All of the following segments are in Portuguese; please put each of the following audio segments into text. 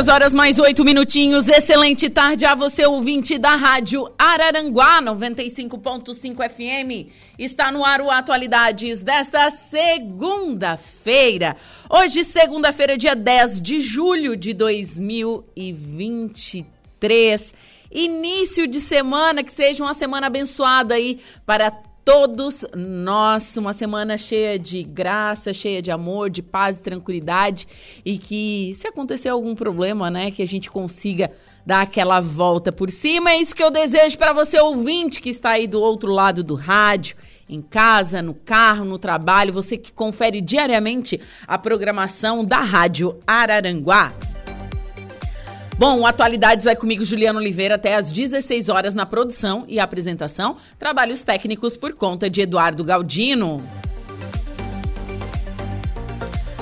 Duas horas mais oito minutinhos. Excelente tarde a você, ouvinte da Rádio Araranguá 95.5 FM. Está no ar o Atualidades desta segunda-feira. Hoje, segunda-feira, dia 10 de julho de 2023. Início de semana, que seja uma semana abençoada aí para todos nós. Uma semana cheia de graça, cheia de amor, de paz e tranquilidade. E que, se acontecer algum problema, né, que a gente consiga dar aquela volta por cima. É isso que eu desejo para você, ouvinte, que está aí do outro lado do rádio. Em casa, no carro, no trabalho, você que confere diariamente a programação da Rádio Araranguá. Bom, Atualidades vai comigo, Juliano Oliveira, até às 16 horas na produção e apresentação. Trabalhos técnicos por conta de Eduardo Galdino.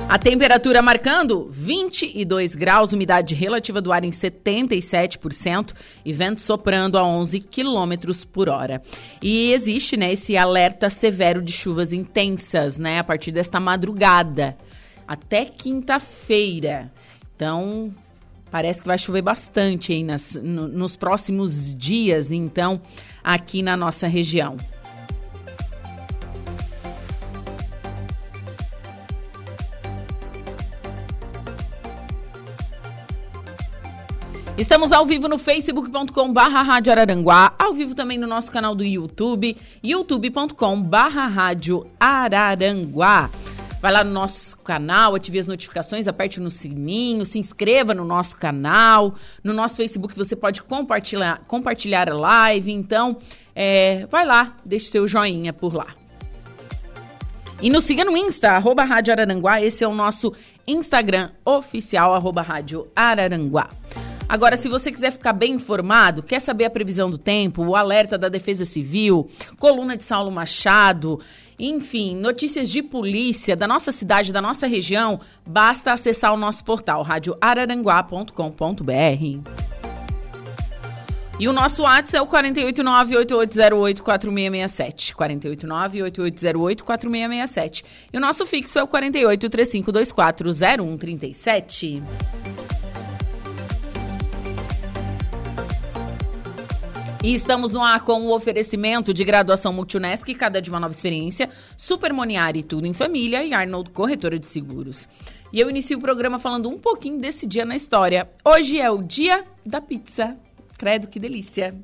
A temperatura marcando 22 graus, umidade relativa do ar em 77% e vento soprando a 11 quilômetros por hora. E existe, né, esse alerta severo de chuvas intensas, né, a partir desta madrugada até quinta-feira. Então, Parece que vai chover bastante aí nas, no, nos próximos dias, então, aqui na nossa região. Estamos ao vivo no facebook.com barra Rádio Araranguá, ao vivo também no nosso canal do YouTube, youtube.com barra Rádio Araranguá. Vai lá no nosso canal, ative as notificações, aperte no sininho, se inscreva no nosso canal. No nosso Facebook você pode compartilhar, compartilhar a live. Então, é, vai lá, deixe seu joinha por lá. E nos siga no Insta, arroba Rádio Araranguá. Esse é o nosso Instagram oficial, arroba Rádio Araranguá. Agora, se você quiser ficar bem informado, quer saber a previsão do tempo, o alerta da Defesa Civil, coluna de Saulo Machado, enfim, notícias de polícia da nossa cidade, da nossa região, basta acessar o nosso portal radioararanguá.com.br. E o nosso WhatsApp é o 489-8808-4667. 489-8808-4667. E o nosso fixo é o 48-3524-0137. E estamos no ar com o oferecimento de graduação Multunesc, cada de uma nova experiência, Super Moniari, tudo em família e Arnold Corretora de Seguros. E eu inicio o programa falando um pouquinho desse dia na história. Hoje é o dia da pizza. Credo, que delícia.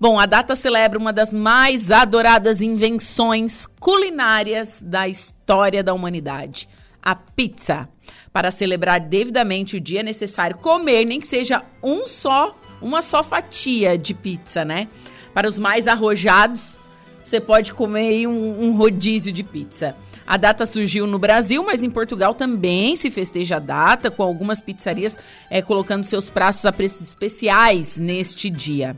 Bom, a data celebra uma das mais adoradas invenções culinárias da história da humanidade, a pizza. Para celebrar devidamente o dia é necessário comer nem que seja um só uma só fatia de pizza, né? Para os mais arrojados, você pode comer um, um rodízio de pizza. A data surgiu no Brasil, mas em Portugal também se festeja a data, com algumas pizzarias é, colocando seus pratos a preços especiais neste dia.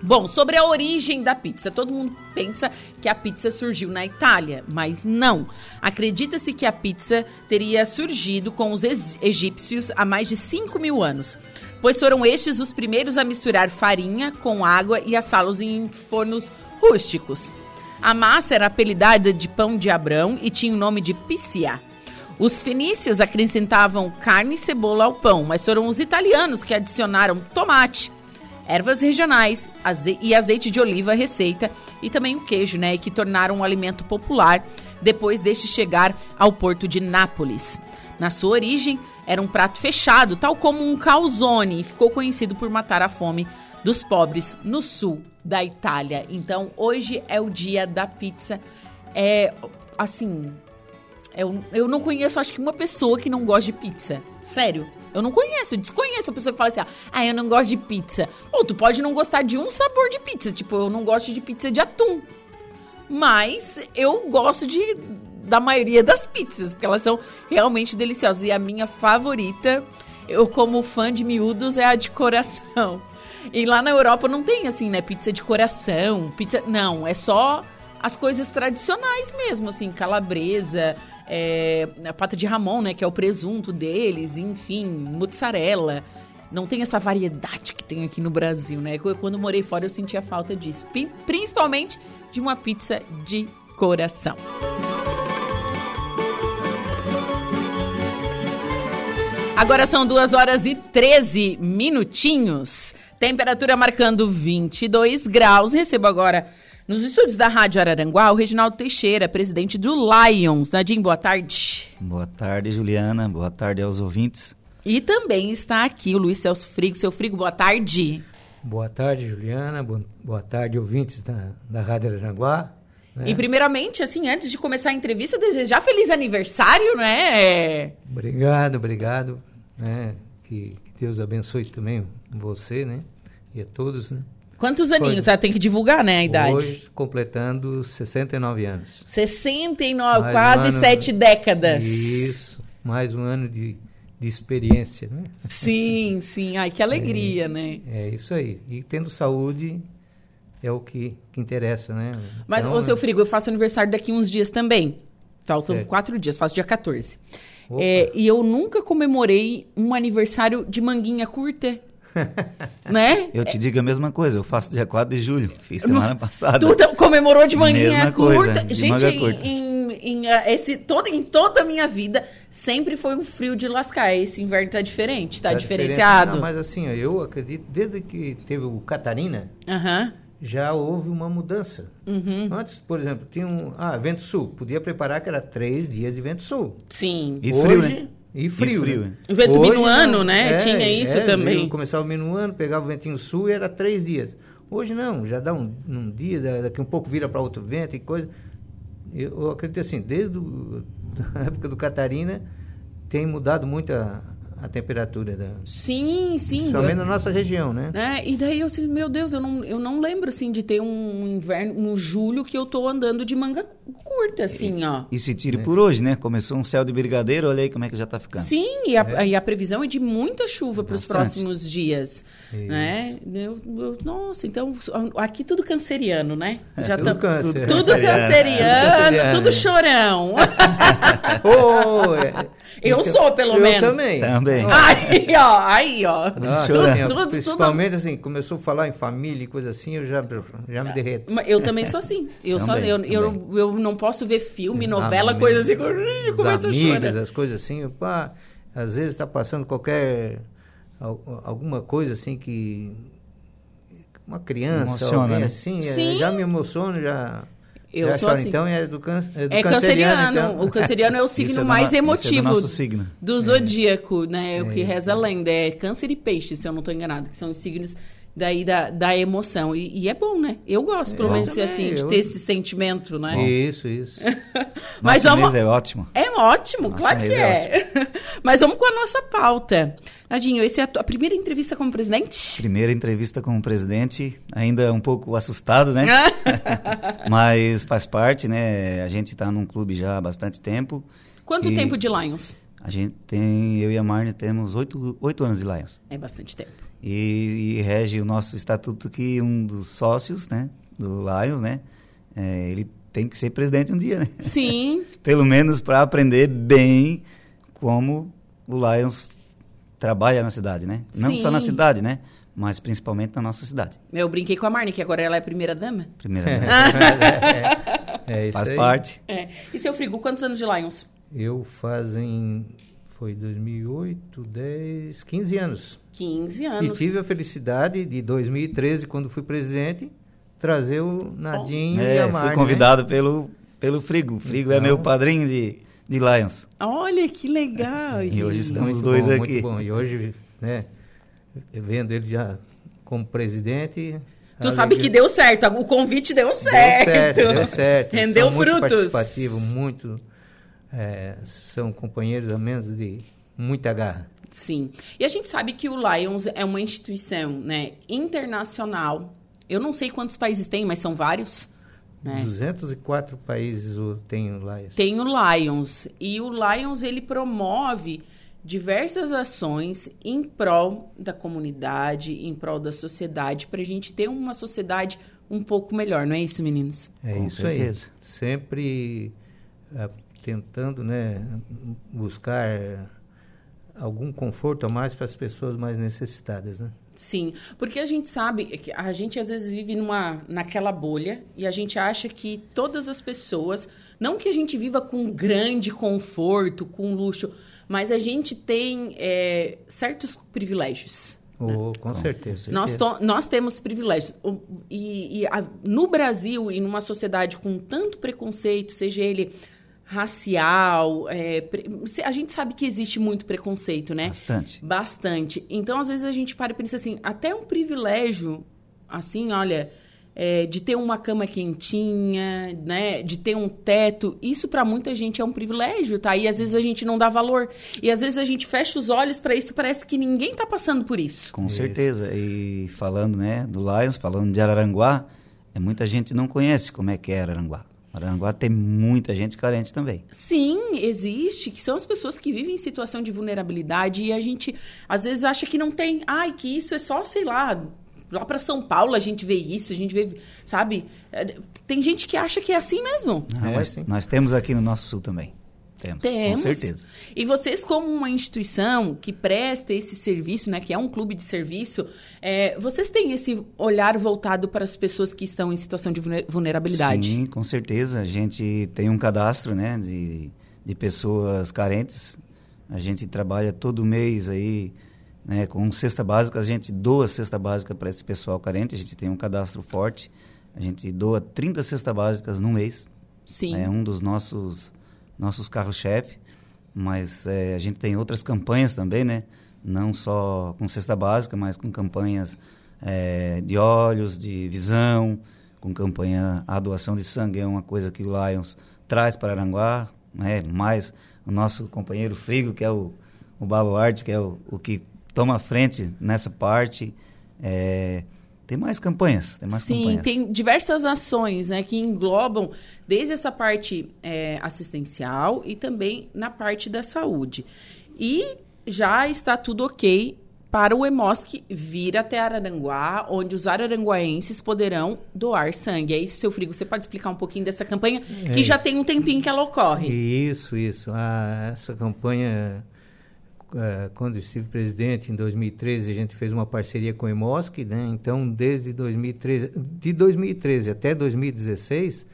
Bom, sobre a origem da pizza, todo mundo pensa que a pizza surgiu na Itália, mas não. Acredita-se que a pizza teria surgido com os egípcios há mais de 5 mil anos pois foram estes os primeiros a misturar farinha com água e assá-los em fornos rústicos. A massa era apelidada de pão de Abrão e tinha o nome de piscia. Os fenícios acrescentavam carne e cebola ao pão, mas foram os italianos que adicionaram tomate, ervas regionais aze e azeite de oliva à receita e também o queijo, né, que tornaram um alimento popular depois deste chegar ao porto de Nápoles. Na sua origem, era um prato fechado, tal como um calzone, e ficou conhecido por matar a fome dos pobres no sul da Itália. Então, hoje é o dia da pizza. É assim, eu, eu não conheço, acho que uma pessoa que não gosta de pizza. Sério. Eu não conheço, desconheço a pessoa que fala assim, ah, eu não gosto de pizza. Ou tu pode não gostar de um sabor de pizza, tipo, eu não gosto de pizza de atum. Mas eu gosto de da maioria das pizzas, porque elas são realmente deliciosas. E a minha favorita, eu como fã de miúdos, é a de coração. E lá na Europa não tem assim, né, pizza de coração, pizza, não, é só as coisas tradicionais mesmo, assim, calabresa, é, a pata de ramon, né, que é o presunto deles, enfim, mozzarella. Não tem essa variedade que tem aqui no Brasil, né? Quando morei fora eu sentia falta disso, principalmente de uma pizza de coração. Agora são 2 horas e 13 minutinhos. Temperatura marcando 22 graus. Recebo agora nos estúdios da Rádio Araranguá o Reginaldo Teixeira, presidente do Lions. Nadim, boa tarde. Boa tarde, Juliana. Boa tarde aos ouvintes. E também está aqui o Luiz Celso Frigo. Seu Frigo, boa tarde. Boa tarde, Juliana. Boa tarde, ouvintes da, da Rádio Araranguá. Né? E primeiramente, assim, antes de começar a entrevista, desejar feliz aniversário, né? Obrigado, obrigado. Né? Que, que Deus abençoe também você, né? E a todos, né? Quantos aninhos? Você tem que divulgar, né, a idade? Hoje, completando 69 anos. 69, mais quase um ano, sete décadas. Isso, mais um ano de, de experiência, né? Sim, sim. Ai, que alegria, é, né? É isso aí. E tendo saúde é o que, que interessa, né? Mas, então, ô, seu Frigo, eu faço aniversário daqui uns dias também. Faltam certo. quatro dias, faço dia 14. É, e eu nunca comemorei um aniversário de manguinha curta. né? Eu te digo a mesma coisa, eu faço dia 4 de julho, fiz semana passada. Tu comemorou de manguinha curta. Coisa, Gente, em, curta. Em, em, eh, esse, todo, em toda a minha vida, sempre foi um frio de lascar. Esse inverno tá diferente, tá, tá diferenciado. Não, mas assim, eu acredito, desde que teve o Catarina, uhum. Já houve uma mudança. Uhum. Antes, por exemplo, tinha um. Ah, vento sul. Podia preparar que era três dias de vento sul. Sim. E frio, Hoje, né? E frio. E frio. Né? O vento Hoje, minuano, né? É, Tinha isso é, também. Começava o minuano, pegava o ventinho sul e era três dias. Hoje não, já dá um, um dia, daqui um pouco vira para outro vento e coisa. Eu, eu acredito assim, desde a época do Catarina, tem mudado muito a, a temperatura da. Sim, sim. Principalmente na nossa região, né? É, e daí eu assim, meu Deus, eu não, eu não lembro assim de ter um inverno, um julho que eu tô andando de manga curta, assim, e, ó. E se tire é. por hoje, né? Começou um céu de brigadeiro, olha aí como é que já tá ficando. Sim, e a, é. e a previsão é de muita chuva para os próximos dias. Isso. Né? Eu, eu, nossa, então aqui tudo canceriano, né? É, já tudo, tá, câncer. tudo canceriano, tudo, tudo chorão. oh, é. Eu então, sou, pelo eu menos. Também. Também. Aí, ó, aí, ó. Nossa, tudo, assim, tudo, principalmente tudo... assim, começou a falar em família e coisa assim, eu já, já me derreto. Eu também sou assim. Eu, também, só, eu, eu, eu, não posso ver filme, novela, coisa assim, eu começo a chorar. as coisas assim, pá, às vezes está passando qualquer alguma coisa assim que uma criança, Emociona, alguém né? assim, é, Sim. já me emociono, já eu Já sou assim. Então é do, can, é do é canceriano. Então. O canceriano é o signo é mais emotivo é do, signo. do zodíaco, né? É o que reza a lenda. É câncer e peixe, se eu não estou enganado, que são os signos daí da, da emoção. E, e, é bom, né? Eu gosto, pelo menos, assim, de ter esse sentimento, né? Isso, isso. Mas nosso vamos... é ótimo. É ótimo, nosso claro que é. é Mas vamos com a nossa pauta. Nadinho, essa é a, tua, a primeira entrevista como presidente? Primeira entrevista como presidente, ainda um pouco assustado, né? Mas faz parte, né? A gente está num clube já há bastante tempo. Quanto tempo de Lions? A gente tem, eu e a Marne temos oito, oito anos de Lions. É bastante tempo. E, e, rege o nosso estatuto que um dos sócios, né, do Lions, né, é, ele tem que ser presidente um dia, né? Sim. Pelo menos para aprender bem como o Lions trabalha na cidade, né? Não Sim. só na cidade, né? Mas principalmente na nossa cidade. Eu brinquei com a Marne, que agora ela é primeira dama. Primeira dama. é, é, é, Faz aí. parte. É. E seu Frigo, quantos anos de Lions? Eu fazem foi 2008, 10, 15 anos. 15 anos. E tive a felicidade de 2013, quando fui presidente, trazer o Nadinho oh. é, e a Mar. Fui convidado né? pelo, pelo Frigo. O Frigo é então, é meu padrinho de, de Lions. Olha que legal. e hoje estamos muito dois bom, aqui. Muito bom. E hoje, né, vendo ele já como presidente, Tu sabe que deu certo, o convite deu certo. Deu certo, deu certo. Rendeu São frutos. Muito participativo, muito é, são companheiros a menos de muita garra. Sim. E a gente sabe que o Lions é uma instituição né, internacional. Eu não sei quantos países tem, mas são vários. Né? 204 países tem o Lions. Tem o Lions. E o Lions, ele promove diversas ações em prol da comunidade, em prol da sociedade, para a gente ter uma sociedade um pouco melhor, não é isso, meninos? É Com isso certeza. aí. Sempre ah, tentando né, buscar algum conforto a mais para as pessoas mais necessitadas. Né? Sim, porque a gente sabe que a gente às vezes vive numa naquela bolha e a gente acha que todas as pessoas, não que a gente viva com grande conforto, com luxo, mas a gente tem é, certos privilégios. Oh, com certeza. Nós, to- nós temos privilégios. E, e a- no Brasil e numa sociedade com tanto preconceito, seja ele racial, é, a gente sabe que existe muito preconceito, né? Bastante. Bastante. Então, às vezes, a gente para e pensa assim, até um privilégio, assim, olha, é, de ter uma cama quentinha, né? De ter um teto, isso para muita gente é um privilégio, tá? E às vezes a gente não dá valor. E às vezes a gente fecha os olhos para isso, parece que ninguém tá passando por isso. Com Isso. certeza. E falando né, do Lions, falando de Araranguá, é, muita gente não conhece como é que é Araranguá. Araranguá tem muita gente carente também. Sim, existe, que são as pessoas que vivem em situação de vulnerabilidade e a gente às vezes acha que não tem. Ai, que isso é só, sei lá, lá para São Paulo a gente vê isso, a gente vê, sabe? É, Tem gente que acha que é assim mesmo. Não, É, mas sim. nós temos aqui no nosso sul também. Temos, Temos. com certeza. E vocês, como uma instituição que presta esse serviço, né, que é um clube de serviço, é, vocês têm esse olhar voltado para as pessoas que estão em situação de vulne- vulnerabilidade? Sim, com certeza. A gente tem um cadastro né, de, de pessoas carentes. A gente trabalha todo mês aí né, com cesta básica. A gente doa cesta básica para esse pessoal carente. A gente tem um cadastro forte. A gente doa 30 cestas básicas no mês. Sim. É um dos nossos, nossos carros-chefe. Mas é, a gente tem outras campanhas também, né? Não só com cesta básica, mas com campanhas é, de olhos, de visão, com campanha a doação de sangue é uma coisa que o Lions traz para Aranguá, né? Mais o nosso companheiro Frigo, que é o, o baluarte, que é o, o que toma frente nessa parte. É, tem mais campanhas, tem mais Sim, campanhas. tem diversas ações né, que englobam desde essa parte é, assistencial e também na parte da saúde. E já está tudo ok para o EMOSC vir até Araranguá, onde os araranguaenses poderão doar sangue. É isso, seu Frigo, você pode explicar um pouquinho dessa campanha, É que já isso. tem um tempinho que ela ocorre. Isso, isso. Ah, essa campanha, quando eu estive presidente em 2013, a gente fez uma parceria com o EMOSC, né? Então, desde 2013, de 2013 até 2016,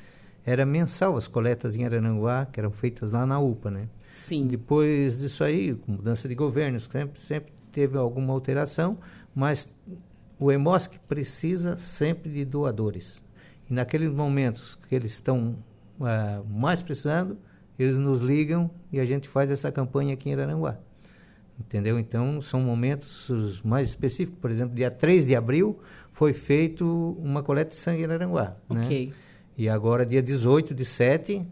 era mensal as coletas em Arananguá, que eram feitas lá na UPA, né? Sim. Depois disso aí, com mudança de governo, sempre, sempre teve alguma alteração, mas o EMOSC precisa sempre de doadores. E naqueles momentos que eles estão ah, mais precisando, eles nos ligam e a gente faz essa campanha aqui em Araranguá. Entendeu? Então, são momentos os mais específicos. Por exemplo, dia 3 de abril foi feito uma coleta de sangue em Araranguá. né? Ok. E agora, dia 18 de 7,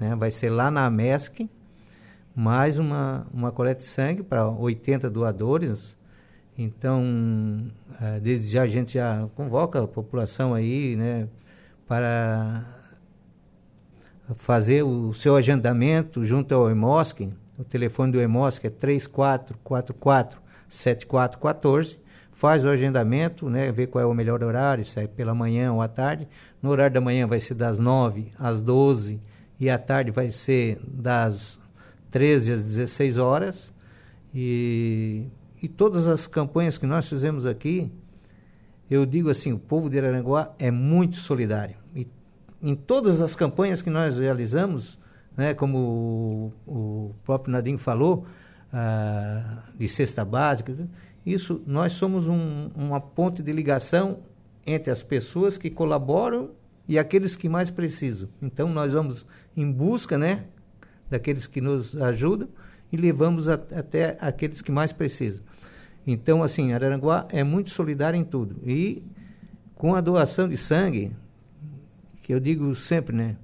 né, vai ser lá na AMESC, mais uma, uma coleta de sangue para 80 doadores. Então, eh, desde já a gente já convoca a população aí, né, para fazer o seu agendamento junto ao EMOSC. O telefone do EMOSC é 3444 7414. Faz o agendamento, né, vê qual é o melhor horário, se é pela manhã ou à tarde. No horário da manhã vai ser das 9 às 12 e à tarde vai ser das 13 às 16 horas. E, e todas as campanhas que nós fizemos aqui, eu digo assim, o povo de Araranguá é muito solidário. E em todas as campanhas que nós realizamos, né, como o, o próprio Nadim falou, ah, de cesta básica, isso nós somos um, uma ponte de ligação entre as pessoas que colaboram e aqueles que mais precisam. Então nós vamos em busca, né, daqueles que nos ajudam e levamos a, até aqueles que mais precisam. Então, assim, Araranguá é muito solidário em tudo. E com a doação de sangue, que eu digo sempre, né?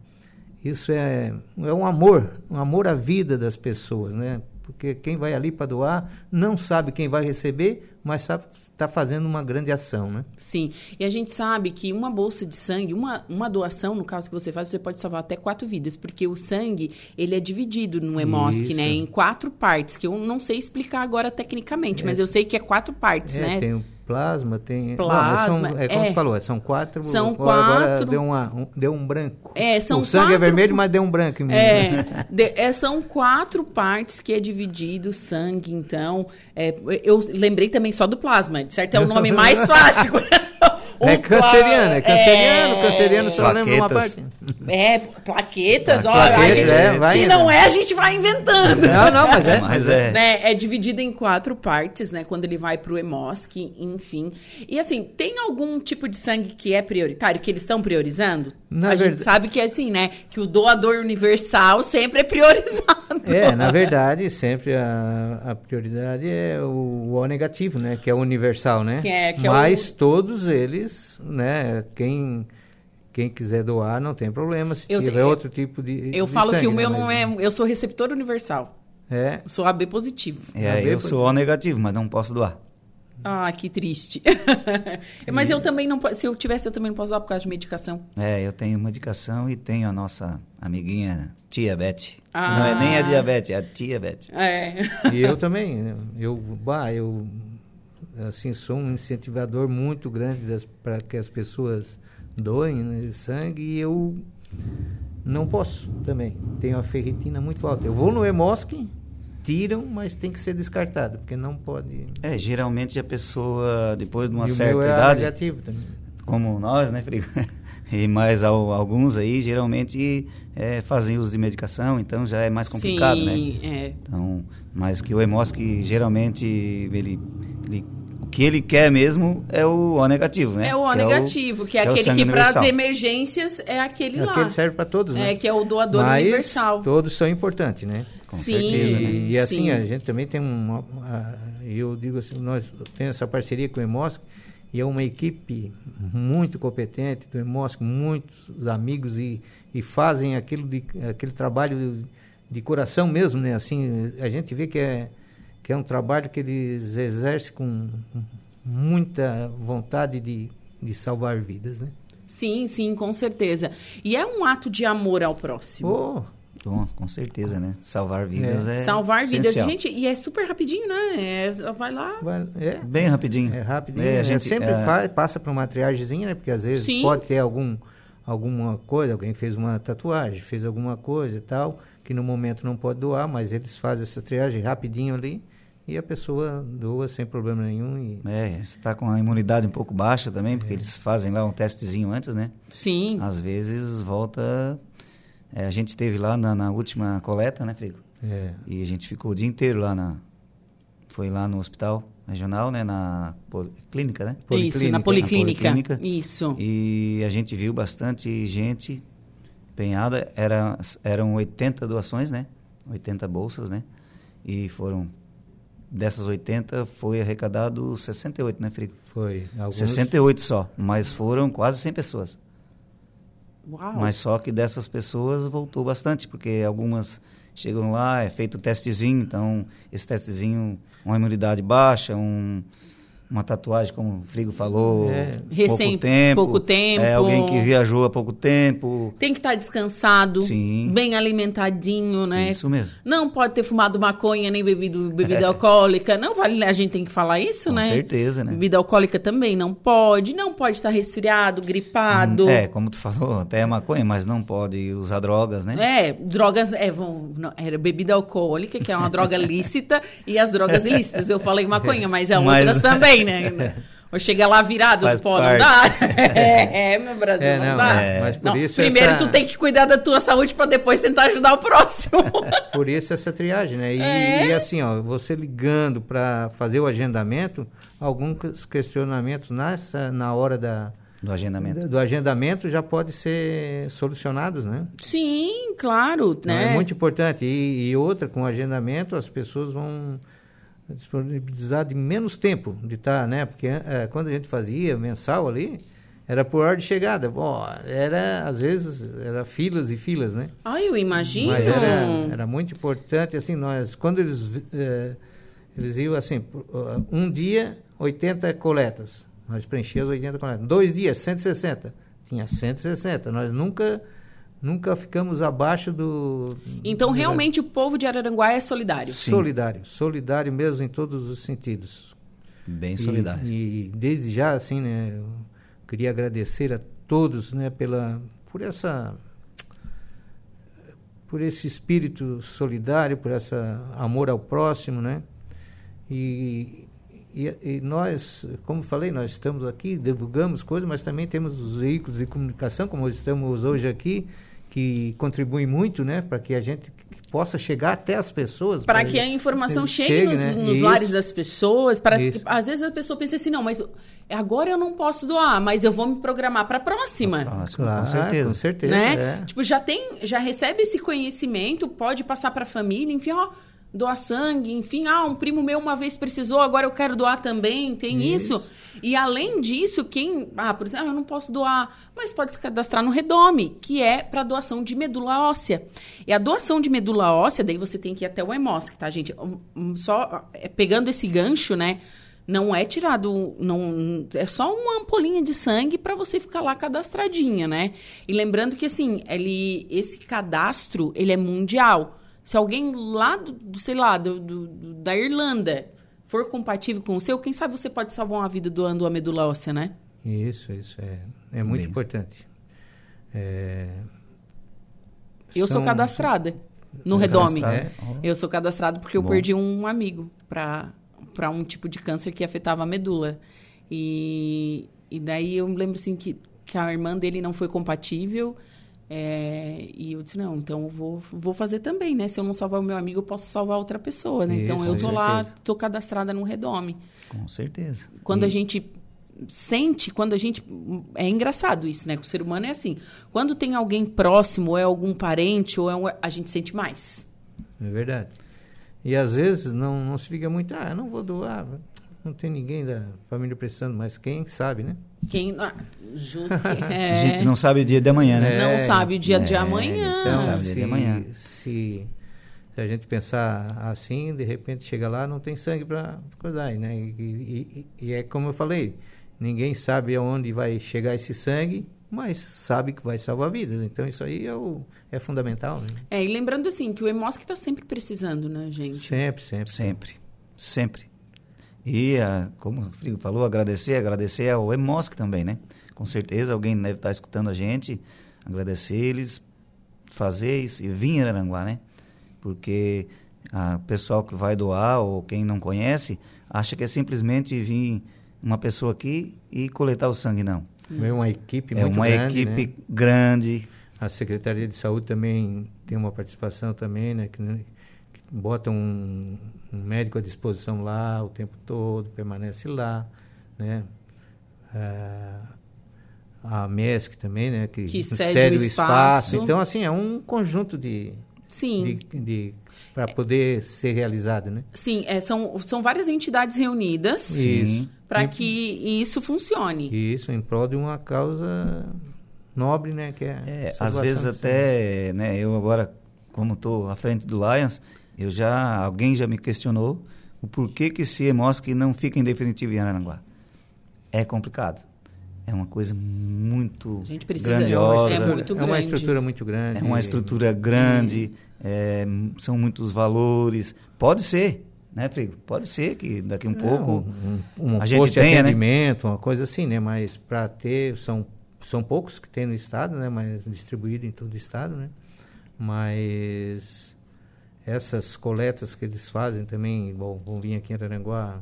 Isso é, é um amor, um amor à vida das pessoas, né? porque quem vai ali para doar não sabe quem vai receber, mas está fazendo uma grande ação, né? Sim, e a gente sabe que uma bolsa de sangue, uma, uma doação, no caso que você faz, você pode salvar até quatro vidas, porque o sangue, ele é dividido no EMOSC, né, em quatro partes, que eu não sei explicar agora tecnicamente, é. mas eu sei que é quatro partes, é, né? Tem o plasma, tem. Plasma, são, é como é, falou, são quatro. São quatro. Agora deu, uma, um, deu um branco. É, são o sangue quatro, é vermelho, mas deu um branco em mim. É, de, é, são quatro partes que é dividido o sangue, então. É, eu lembrei também só do plasma, de certo? É o nome mais fácil. é canceriano, é canceriano, é... canceriano só lembra uma parte. É, plaquetas, ó, a gente, é, vai, se não é, a gente vai inventando. Não, não, mas é. Mas é. Né, é dividido em quatro partes, né, quando ele vai pro EMOSC, enfim. E assim, tem algum tipo de sangue que é prioritário, que eles estão priorizando? Na a verdade... gente sabe que é assim, né, que o doador universal sempre é priorizado. É, na verdade, sempre a, a prioridade é o O negativo, né, que é o universal, né? Que é, que mas é o... todos eles, né, quem quem quiser doar não tem problema. Se eu tiver sei, outro tipo de eu de falo sangue, que o meu né? não é eu sou receptor universal. É? Sou AB positivo. É AB eu positivo. sou O negativo mas não posso doar. Ah que triste. Mas e... eu também não se eu tivesse eu também não posso doar por causa de medicação. É eu tenho medicação e tenho a nossa amiguinha tia Beth. Ah. não é nem a diabetes é a tia Beth. É. E eu também eu bah, eu assim sou um incentivador muito grande para que as pessoas doem né, sangue e eu não posso também. Tenho a ferritina muito alta. Eu vou no EMOSC, tiram, mas tem que ser descartado, porque não pode. É, geralmente a pessoa, depois de uma e certa é idade. Negativo também. Como nós, né, Frigo? e mais alguns aí, geralmente é, fazem uso de medicação, então já é mais complicado, Sim, né? É. Então, mas que o EMOSC geralmente ele, ele que ele quer mesmo é o O negativo, né? É o O que negativo, é o, que é, é aquele que para as emergências é aquele é lá. Aquele serve para todos, né? É, que é o doador Mas universal. todos são importantes, né? Com sim, certeza. Né? E, e assim, sim. a gente também tem uma. Eu digo assim, nós temos essa parceria com o EMOSC e é uma equipe muito competente do EMOSC, muitos amigos e, e fazem aquilo de, aquele trabalho de, de coração mesmo, né? Assim, a gente vê que é que é um trabalho que eles exercem com muita vontade de, de salvar vidas, né? Sim, sim, com certeza. E é um ato de amor ao próximo. Oh. Com, com certeza, né? Salvar vidas é, é Salvar essencial. vidas, gente, e é super rapidinho, né? É, vai lá. Vai, é. Bem rapidinho. É rapidinho. É, a gente sempre é... faz, passa por uma triagemzinha, né? Porque às vezes Sim. pode ter algum, alguma coisa, alguém fez uma tatuagem, fez alguma coisa e tal, que no momento não pode doar, mas eles fazem essa triagem rapidinho ali e a pessoa doa sem problema nenhum. E... É, está com a imunidade um pouco baixa também, porque é. eles fazem lá um testezinho antes, né? Sim. Às vezes volta. É, a gente teve lá na, na última coleta, né, Frigo? É. E a gente ficou o dia inteiro lá na. Foi lá no hospital regional, né? Na clínica, né? Policlínica. Isso, na policlínica. na policlínica. Isso. E a gente viu bastante gente empenhada. Era, eram 80 doações, né? 80 bolsas, né? E foram dessas 80 foi arrecadado 68, né, Frigo? Foi. Alguns... 68 só, mas foram quase 100 pessoas. Uau. Mas só que dessas pessoas voltou bastante, porque algumas chegam lá, é feito o testezinho, então esse testezinho, uma imunidade baixa, um, uma tatuagem, como o Frigo falou, é. Recém, pouco tempo. Pouco tempo. É, alguém que viajou há pouco tempo. Tem que estar tá descansado, Sim. bem alimentadinho, né? Isso mesmo. Não pode ter fumado maconha nem bebido bebida alcoólica. Não vale, a gente tem que falar isso, Com né? Com certeza, né? Bebida alcoólica também não pode. Não pode estar resfriado, gripado. Hum, é, como tu falou, até é maconha, mas não pode usar drogas, né? É, drogas, é, vão, não, era bebida alcoólica, que é uma droga lícita, e as drogas ilícitas. Eu falei maconha, mas é Mas- outras também, né? Ou chega lá virado, Faz pô, não parte. dá. É, meu Brasil, É, não, não, dá. é, mas por Não, isso primeiro essa- tu tem que cuidar da tua saúde para depois tentar ajudar o próximo. Por isso essa triagem, né? E, É. e assim, ó, você ligando para fazer o agendamento, alguns questionamentos nessa, na hora da, Do agendamento. do agendamento já pode ser solucionados, né? Sim, claro, Então, né? É muito importante. E, e outra, com o agendamento, as pessoas vão disponibilizar de menos tempo de estar, né? Porque é, quando a gente fazia mensal ali, era por hora de chegada. Bom, era, às vezes, era filas e filas, né? Ah, eu imagino. Mas era, era muito importante, assim, nós, quando eles, eh, eles iam, assim, um dia, 80 coletas. Nós preenchíamos 80 coletas. Dois dias, 160. Tinha 160. Nós nunca, nunca ficamos abaixo do... Então, do- realmente, o povo de Araranguá é solidário. Sim. Solidário. Solidário mesmo em todos os sentidos. Bem E- solidário. E, desde já, assim, né, eu queria agradecer a todos, né, pela, por essa, por esse espírito solidário, por essa amor ao próximo, né? E, e, e nós, como falei, nós estamos aqui, divulgamos coisas, mas também temos os veículos de comunicação, como estamos hoje aqui, que contribuem muito, né, para que a gente possa chegar até as pessoas. Para pra que a informação chegue, chegue, nos, né? nos lares das pessoas. Para às vezes a pessoa pensa assim, não, mas agora eu não posso doar, mas eu vou me programar para a próxima. Próximo, Claro, com certeza. com certeza. né? é. Tipo, já tem, já recebe esse conhecimento, pode passar para a família, enfim, ó, doar sangue, enfim, ah, um primo meu uma vez precisou, agora eu quero doar também, tem isso. E além disso, quem, ah, por exemplo, ah, eu não posso doar, mas pode se cadastrar no Redome, que é para doação de medula óssea. E a doação de medula óssea, daí você tem que ir até o EMOSC, tá, gente? Só é, pegando esse gancho, né? Não é tirado, não é só uma ampolinha de sangue para você ficar lá cadastradinha, né? E lembrando que assim, ele, esse cadastro ele é mundial. Se alguém lá, do, do, sei lá, do, do- da Irlanda for compatível com o seu, quem sabe você pode salvar uma vida doando a medula óssea, né? Isso, isso é, é muito Bem, importante. É, Eu sou são- cadastrada no É Redome. cadastrado? Eu sou cadastrado porque eu Bom. perdi um amigo para para um tipo de câncer que afetava a medula. E, e daí eu me lembro assim que, que a irmã dele não foi compatível. É, e eu disse, não, então eu vou, vou fazer também, né? Se eu não salvar o meu amigo, eu posso salvar outra pessoa, né? então Isso, eu com tô lá, certeza. tô cadastrada no Redome. Com certeza. Quando E- a gente sente, quando a gente. É engraçado isso, né? Que o ser humano é assim. Quando tem alguém próximo, ou é algum parente, ou é um, a gente sente mais. É verdade. E às vezes não, não se liga muito, ah, eu não vou doar, não tem ninguém da família precisando, mas quem sabe, né? Quem. Ah, justo que. A É, gente não sabe o dia de amanhã, né? não É, sabe o dia de é, amanhã. Não sabe o dia se, de amanhã. Se, se a gente pensar assim, de repente chega lá, não tem sangue para cuidar, né? E, e- e é como eu falei, ninguém sabe aonde vai chegar esse sangue, mas sabe que vai salvar vidas. Então isso aí é, o, é fundamental, né? É, e lembrando assim, que o EMOSC está sempre precisando, né, gente? Sempre, sempre. Sempre, sempre. E, ah, como o Frigo falou, agradecer, agradecer ao EMOSC também, né? Com certeza alguém deve estar escutando a gente, agradecer eles, fazer isso e vir em Aranguá, né? Porque o pessoal que vai doar ou quem não conhece, acha que é simplesmente vir uma pessoa aqui e coletar o sangue, não. É uma equipe é muito uma grande, equipe né? grande, A Secretaria de Saúde também tem uma participação também, né? Que, que bota um, um médico à disposição lá o tempo todo, permanece lá, né? Ah, a MESC também, né? Que, Que cede o espaço. Então, assim, é um conjunto de... Sim. de, de para poder ser realizado, né? Sim, é, são, são várias entidades reunidas para que isso funcione. Isso, em prol de uma causa nobre, né? Que é, a É, às vezes até, né, eu agora, como estou à frente do Lions, eu já, alguém já me questionou o porquê que esse EMOSC não fica em definitivo em Araranguá. É complicado. É uma coisa muito A gente precisa- grandiosa. é muito é uma estrutura muito grande. É uma estrutura grande, é, são muitos valores. Pode ser, né, Frigo? Pode ser que daqui um É, pouco um, um, a gente tenha, né? atendimento, uma coisa assim, né? Mas para ter, são, são poucos que tem no estado, né? Mas distribuído em todo o estado, né? Mas essas coletas que eles fazem também, bom, vão vir aqui em Araranguá,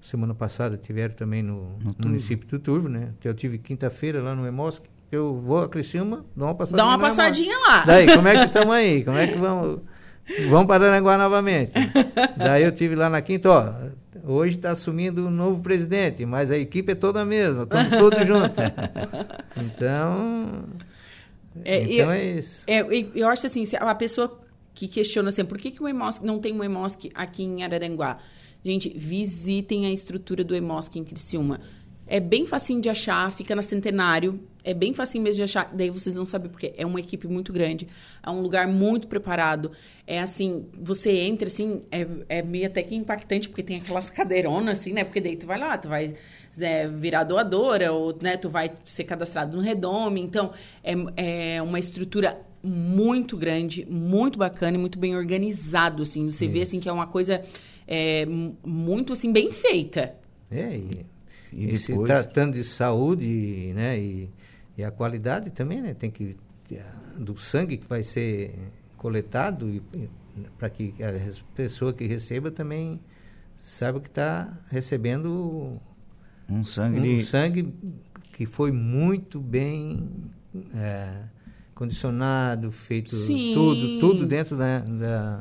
semana passada tiveram também no, No Turvo. município do Turvo, né? Eu tive quinta-feira lá no Emosc, eu vou a Criciúma, dou uma passadinha Dá uma no passadinha lá. Daí, como é que estamos aí? Como é que vamos? Vamos para Aranguá novamente. Daí eu tive lá na quinta, ó. Hoje está assumindo um novo presidente, mas a equipe é toda a mesma, estamos todos juntos. Então, É, então eu- é isso. É, eu, eu acho assim, se a pessoa que questiona assim, por que, que o EMOSC não tem um EMOSC aqui em Araranguá? Gente, visitem a estrutura do EMOSC em Criciúma. É bem facinho de achar, fica na Centenário. É bem facinho mesmo de achar, daí vocês vão saber porque é uma equipe muito grande, é um lugar muito preparado. É assim, você entra assim, é, é meio até que impactante, porque tem aquelas cadeironas assim, né? Porque daí tu vai lá, tu vai é, virar doadora, ou né, tu vai ser cadastrado no Redome. Então, é, é uma estrutura muito grande, muito bacana e muito bem organizado, assim. Você Isso. vê, assim, que é uma coisa é, muito, assim, bem feita. É, e, e, e se tratando de saúde, né, e, e a qualidade também, né, tem que... do sangue que vai ser coletado e, para que a pessoa que receba também saiba que está recebendo um sangue um de... sangue que foi muito bem é, condicionado, feito Sim. tudo, tudo dentro da, da,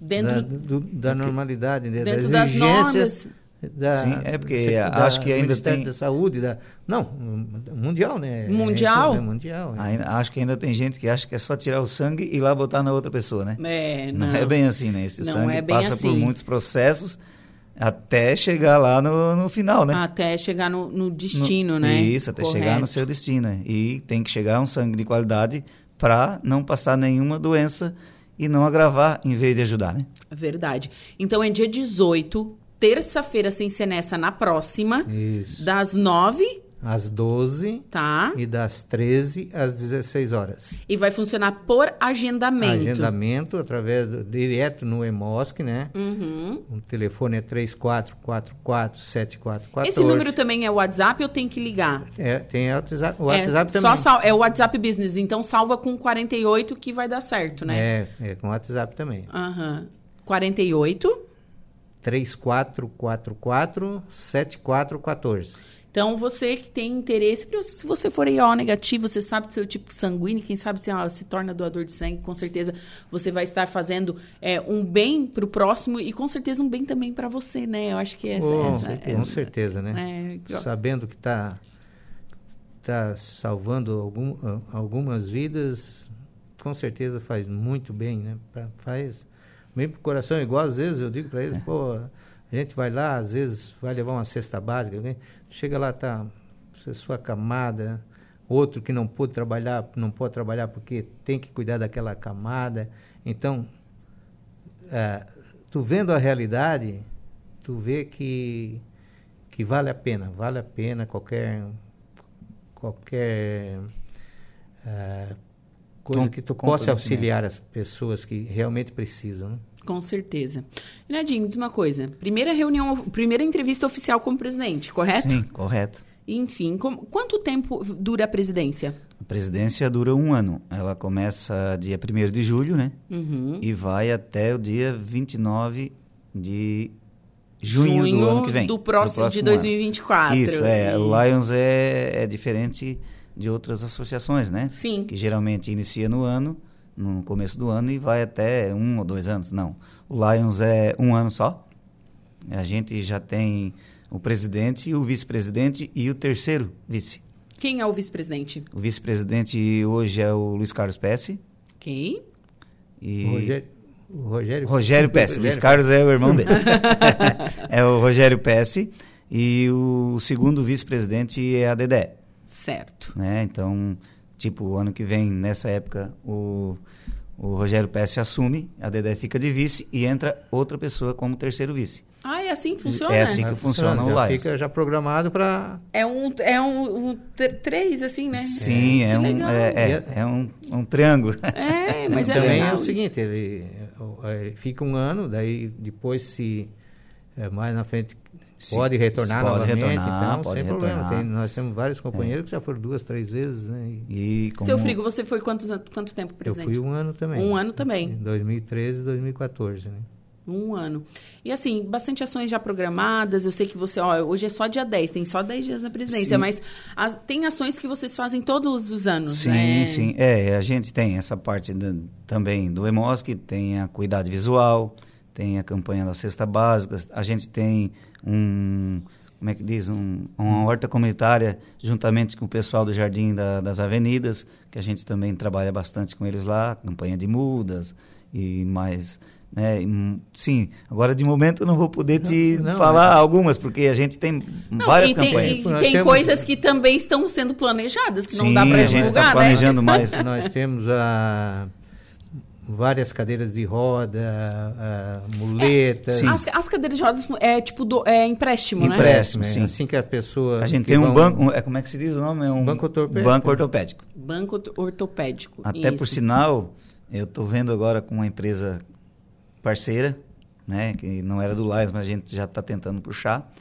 dentro, da, do, da normalidade, né, dentro das exigências. Da, Sim, é porque da, acho que ainda Ministério tem da Saúde, da, não, mundial, né? Mundial. É, é mundial. É. Ainda, acho que ainda tem gente que acha que é só tirar o sangue e ir lá botar na outra pessoa, né? É, não, não é bem assim, né? Esse não sangue é passa assim. por muitos processos até chegar lá no, no final, né? Até chegar no, no destino, no, né? Isso, até Correto. chegar no seu destino. E tem que chegar um sangue de qualidade para não passar nenhuma doença e não agravar em vez de ajudar, né? Verdade. Então é dia 18, terça-feira sem ser nessa, na próxima, Isso. das 9 às 12 tá. e das 13 às 16 horas. E vai funcionar por agendamento. Agendamento através do, direto no EMOSC, né? Uhum. O telefone é 34447414. Esse número também é o WhatsApp ou tem que ligar? É, tem o WhatsApp, o WhatsApp é, também. Só é o WhatsApp Business, então salva com 48 que vai dar certo, né? É, é com o WhatsApp também. Aham. Uhum. 48 3444 7414. Então, você que tem interesse, se você for O negativo, você sabe do seu tipo sanguíneo, quem sabe se, se torna doador de sangue, com certeza você vai estar fazendo é, um bem para o próximo e com certeza um bem também para você, né? Eu acho que essa, oh, essa, certeza, com certeza, né? É, Sabendo que está tá salvando algum, algumas vidas, com certeza faz muito bem, né? Pra, faz bem para o coração, igual às vezes eu digo para eles, é. pô a gente vai lá, às vezes vai levar uma cesta básica, alguém, chega lá, tá sua camada, outro que não pôde trabalhar, não pode trabalhar porque tem que cuidar daquela camada. Então, é, tu vendo a realidade, tu vê que, que vale a pena, vale a pena qualquer qualquer é, coisa que tu possa auxiliar as pessoas que realmente precisam. Né? Com certeza. Nadine, diz uma coisa. Primeira reunião, primeira entrevista oficial com o presidente, correto? Sim, correto. Enfim, quanto tempo dura a presidência? A presidência dura um ano. Ela começa dia 1 de julho, né? Uhum. E vai até o dia 29 de junho, junho do ano que vem. Do próximo, do próximo de 2024. Ano. Isso, é. O Lions é, é diferente de outras associações, né? Sim. Que geralmente inicia no ano no começo do ano e vai até um ou dois anos. Não. O Lions é um ano só. A gente já tem o presidente, o vice-presidente e o terceiro vice. Quem é o vice-presidente? O vice-presidente hoje é o Luiz Carlos Pesce. Quem? E... O Rogério. O Rogério, Rogério Pesce. Luiz Carlos é o irmão dele. é o Rogério Pesce. E o segundo vice-presidente é a Dedé. Certo. Né? Então, Tipo, ano que vem, nessa época, o, o Rogério Pesce assume, a Dedé fica de vice e entra outra pessoa como terceiro vice. Ah, é assim que funciona? É assim que funciona, funciona o Lions. Fica já programado para... É um, é um, um três, assim, né? Sim, é, é um, é, é, é, um, um triângulo. É, mas é Também legal é o seguinte, ele, ele, fica um ano, daí depois se é, mais na frente Pode retornar pode novamente, retornar, então, pode sem retornar. problema. Tem, nós temos vários companheiros é. que já foram duas, três vezes, né? E, como... Seu Frigo, você foi quantos, quanto tempo presidente? Eu fui um ano também. Um ano também. Em 2013 e 2014, né? Um ano. E assim, bastante ações já programadas. Eu sei que você, ó, hoje é só dia 10, tem só 10 dias na presidência, sim. mas as, tem ações que vocês fazem todos os anos, sim, né? Sim, sim. É, a gente tem essa parte de, também do EMOSC, tem a cuidado visual, tem a campanha da cesta básica, a gente tem um como é que diz, um, uma horta comunitária juntamente com o pessoal do Jardim da, das Avenidas, que a gente também trabalha bastante com eles lá, campanha de mudas e mais Né? Sim, agora de momento eu não vou poder te Não, não, falar é- algumas, porque a gente tem Não, várias e tem, campanhas. e tem temos- coisas que também estão sendo planejadas, que não Sim, dá pra a gente divulgar, está né? planejando mais. Nós temos a várias cadeiras de roda, a, muletas. Sim. As, as cadeiras de rodas é tipo do, é empréstimo, né? Empréstimo. É, sim. Assim que a pessoa. A gente tem um vão- banco, um- é, como é que se diz o nome? É um Banco ortopédico. Banco ortopédico. Banco ortopédico. Até por isso. sinal, eu estou vendo agora com uma empresa parceira, né, que não era do Lions, mas a gente já está tentando puxar,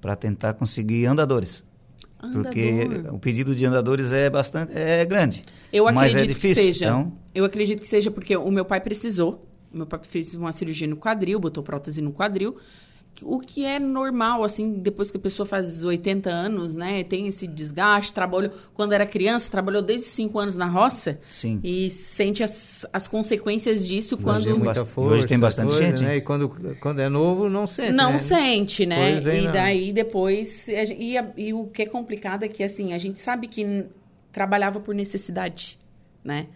para tentar conseguir andadores. Porque Andador. o pedido de andadores é bastante é grande. Eu mas acredito é difícil. que seja. Então, Eu acredito que seja porque o meu pai precisou. Meu pai fez uma cirurgia no quadril, botou prótese no quadril. O que é normal, assim, depois que a pessoa faz 80 anos, né? Tem esse desgaste, trabalhou... Quando era criança, trabalhou desde os 5 anos na roça. Sim. E sente as, as consequências disso Hoje quando... é muita força, hoje tem bastante coisa, gente, Né? E quando, quando é novo, não sente. não né? sente, né? Pois é, e não. daí depois. E, a- e o que é complicado é que assim, a gente sabe que trabalhava por necessidade, né?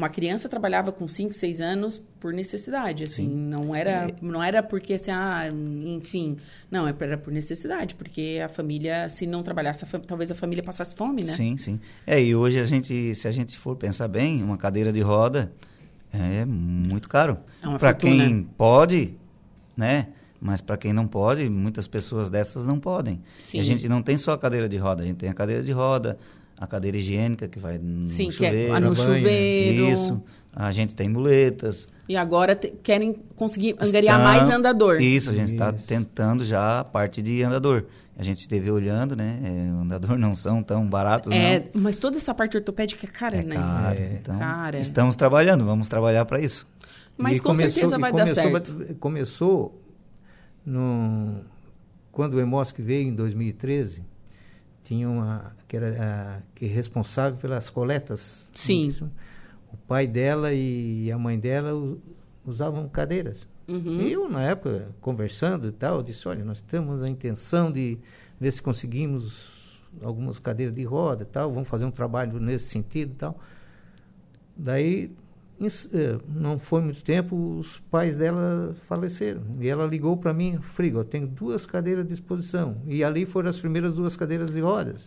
Uma criança trabalhava com 5, 6 anos por necessidade, assim, não era, não era porque assim, ah, enfim, não, era por necessidade, porque a família, se não trabalhasse, a talvez a família passasse fome, né? Sim, sim. É, e hoje a gente, se a gente for pensar bem, uma cadeira de roda é muito caro. É Para quem pode, né? Mas para quem não pode, muitas pessoas dessas não podem. Sim. E a gente não tem só a cadeira de roda, a gente tem a cadeira de roda, a cadeira higiênica que vai no Sim, que chuveiro. é a no né? chuveiro. Isso. A gente tem muletas. E agora te- querem conseguir angariar Estão- mais andador. Isso, a gente está tentando já a parte de andador. A gente esteve olhando, né? É, andador não são tão baratos, É, não. mas toda essa parte ortopédica é cara, É né? caro. É. Então, Cara. estamos trabalhando, vamos trabalhar para isso. Mas E com certeza e vai dar começou, certo. Começou no, quando o Emosc veio em 2013, tinha que era a, que é responsável pelas coletas. Sim. O pai dela e a mãe dela usavam cadeiras. Uhum. E eu, na época, conversando e tal, disse, olha, nós temos a intenção de ver se conseguimos algumas cadeiras de roda e tal, vamos fazer um trabalho nesse sentido e tal. Daí, não foi muito tempo, os pais dela faleceram. E ela ligou para mim, Frigo, eu tenho duas cadeiras à disposição. E ali foram as primeiras duas cadeiras de rodas.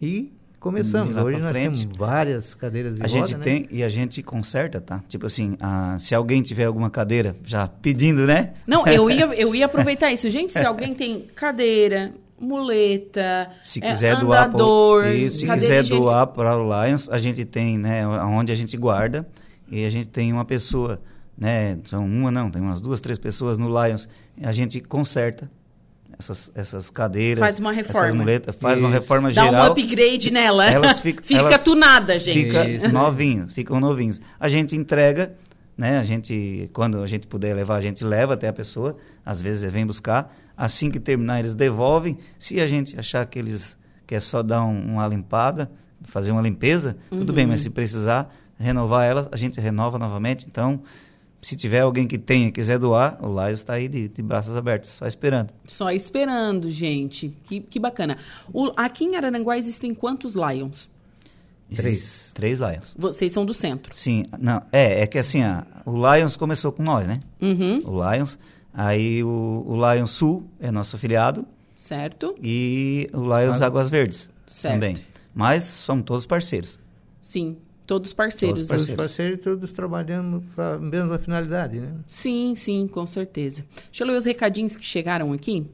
E começamos. Hoje nós frente. temos várias cadeiras de A roda, gente né? tem e a gente conserta, tá? Tipo assim, se alguém tiver alguma cadeira já pedindo, né? Não, eu ia, eu ia aproveitar isso. Gente, se alguém tem cadeira, muleta, Se é, quiser doar, pro- andador, isso, se quiser doar para o Lions, a gente tem, né, onde a gente guarda e a gente tem uma pessoa, né, são uma não, tem umas duas, três pessoas no Lions, a gente conserta essas, essas cadeiras, Faz uma reforma. essas muletas, faz uma Isso. reforma Dá geral. um upgrade nela. Elas ficam- Fica elas- tunada, gente. Fica novinhos, ficam novinhos. A gente entrega, né? A gente, quando a gente puder levar, a gente leva até a pessoa. Às vezes vem buscar. Assim que terminar, eles devolvem. Se a gente achar que eles quer só dar um- uma limpada, fazer uma limpeza, tudo bem. Mas Uhum. se precisar renovar elas, a gente renova novamente. Então, se tiver alguém que tenha e quiser doar, o Laios está aí de, de braços abertos, só esperando. Só esperando, gente. Que, que bacana. O- aqui em Araranguá existem quantos Lions? Três. Três Lions. Vocês são do centro. Sim, não, é, é que assim, a- o Lions começou com nós, né? Uhum, o Lions. Aí o, o Lions Sul é nosso afiliado certo? e o Lions Águas Verdes certo. também. Mas somos todos parceiros. Sim, todos parceiros. Todos Todos parceiros. parceiros e todos trabalhando para a mesma finalidade, né? Sim, sim, com certeza. Deixa eu ler os recadinhos que chegaram aqui.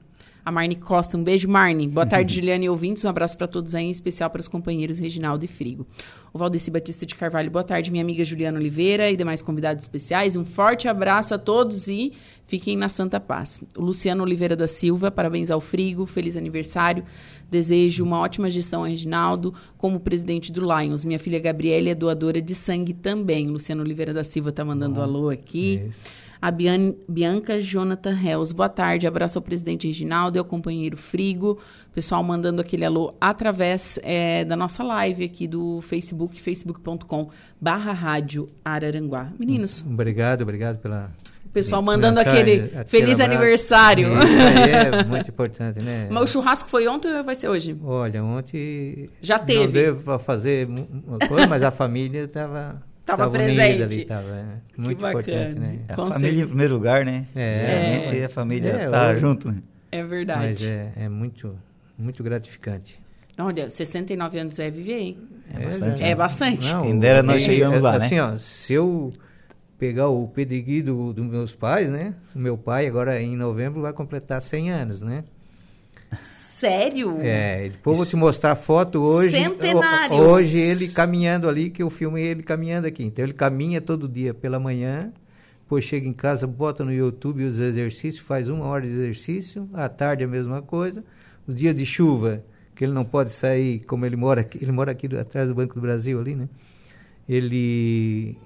A Marne Costa, um beijo, Marne. Boa tarde, Juliane e ouvintes. Um abraço para todos aí, em especial para os companheiros Reginaldo e Frigo. O Valdeci Batista de Carvalho, boa tarde, minha amiga Juliana Oliveira e demais convidados especiais. Um forte abraço a todos e fiquem na Santa Paz. O Luciano Oliveira da Silva, parabéns ao Frigo, feliz aniversário. Desejo uma ótima gestão a Reginaldo como presidente do Lions. Minha filha Gabriela é doadora de sangue também. Luciano Oliveira da Silva está mandando alô aqui. Isso. A Bian- Bianca Jonathan Hells, boa tarde. Abraço ao presidente Reginaldo e ao companheiro Frigo. Pessoal mandando aquele alô através eh, da nossa live aqui do Facebook, facebook.com barra rádio Araranguá. Meninos, Obrigado, obrigado pela. O pessoal mandando mensagem, aquele, aquele feliz abraço. aniversário. Isso aí é muito importante, né? Mas o churrasco foi ontem ou vai ser hoje? Olha, ontem. Já teve. Não deu para fazer uma coisa, mas a família estava Tava estavam unidos presente. ali, tava, é, muito bacana. importante, né? É a Com família em certeza. primeiro lugar, né? É. Geralmente a família É, tá junto, né? É verdade. Mas é, é muito, muito gratificante. Olha, 69 anos é viver, hein? É bastante. É né? bastante. Quem dera nós chegamos lá, né? assim, ó, se eu pegar o pedigree do- dos meus pais, né? O meu pai agora em novembro vai completar 100 anos, né? Sério? É, depois vou te mostrar a foto hoje. Centenário. Ho- Hoje ele caminhando ali, que eu filmei ele caminhando aqui. Então ele caminha todo dia pela manhã, depois chega em casa, bota no YouTube os exercícios, faz uma hora de exercício, à tarde a mesma coisa. O dia de chuva, que ele não pode sair, como ele mora aqui, ele mora aqui do- atrás do Banco do Brasil ali, né? Ele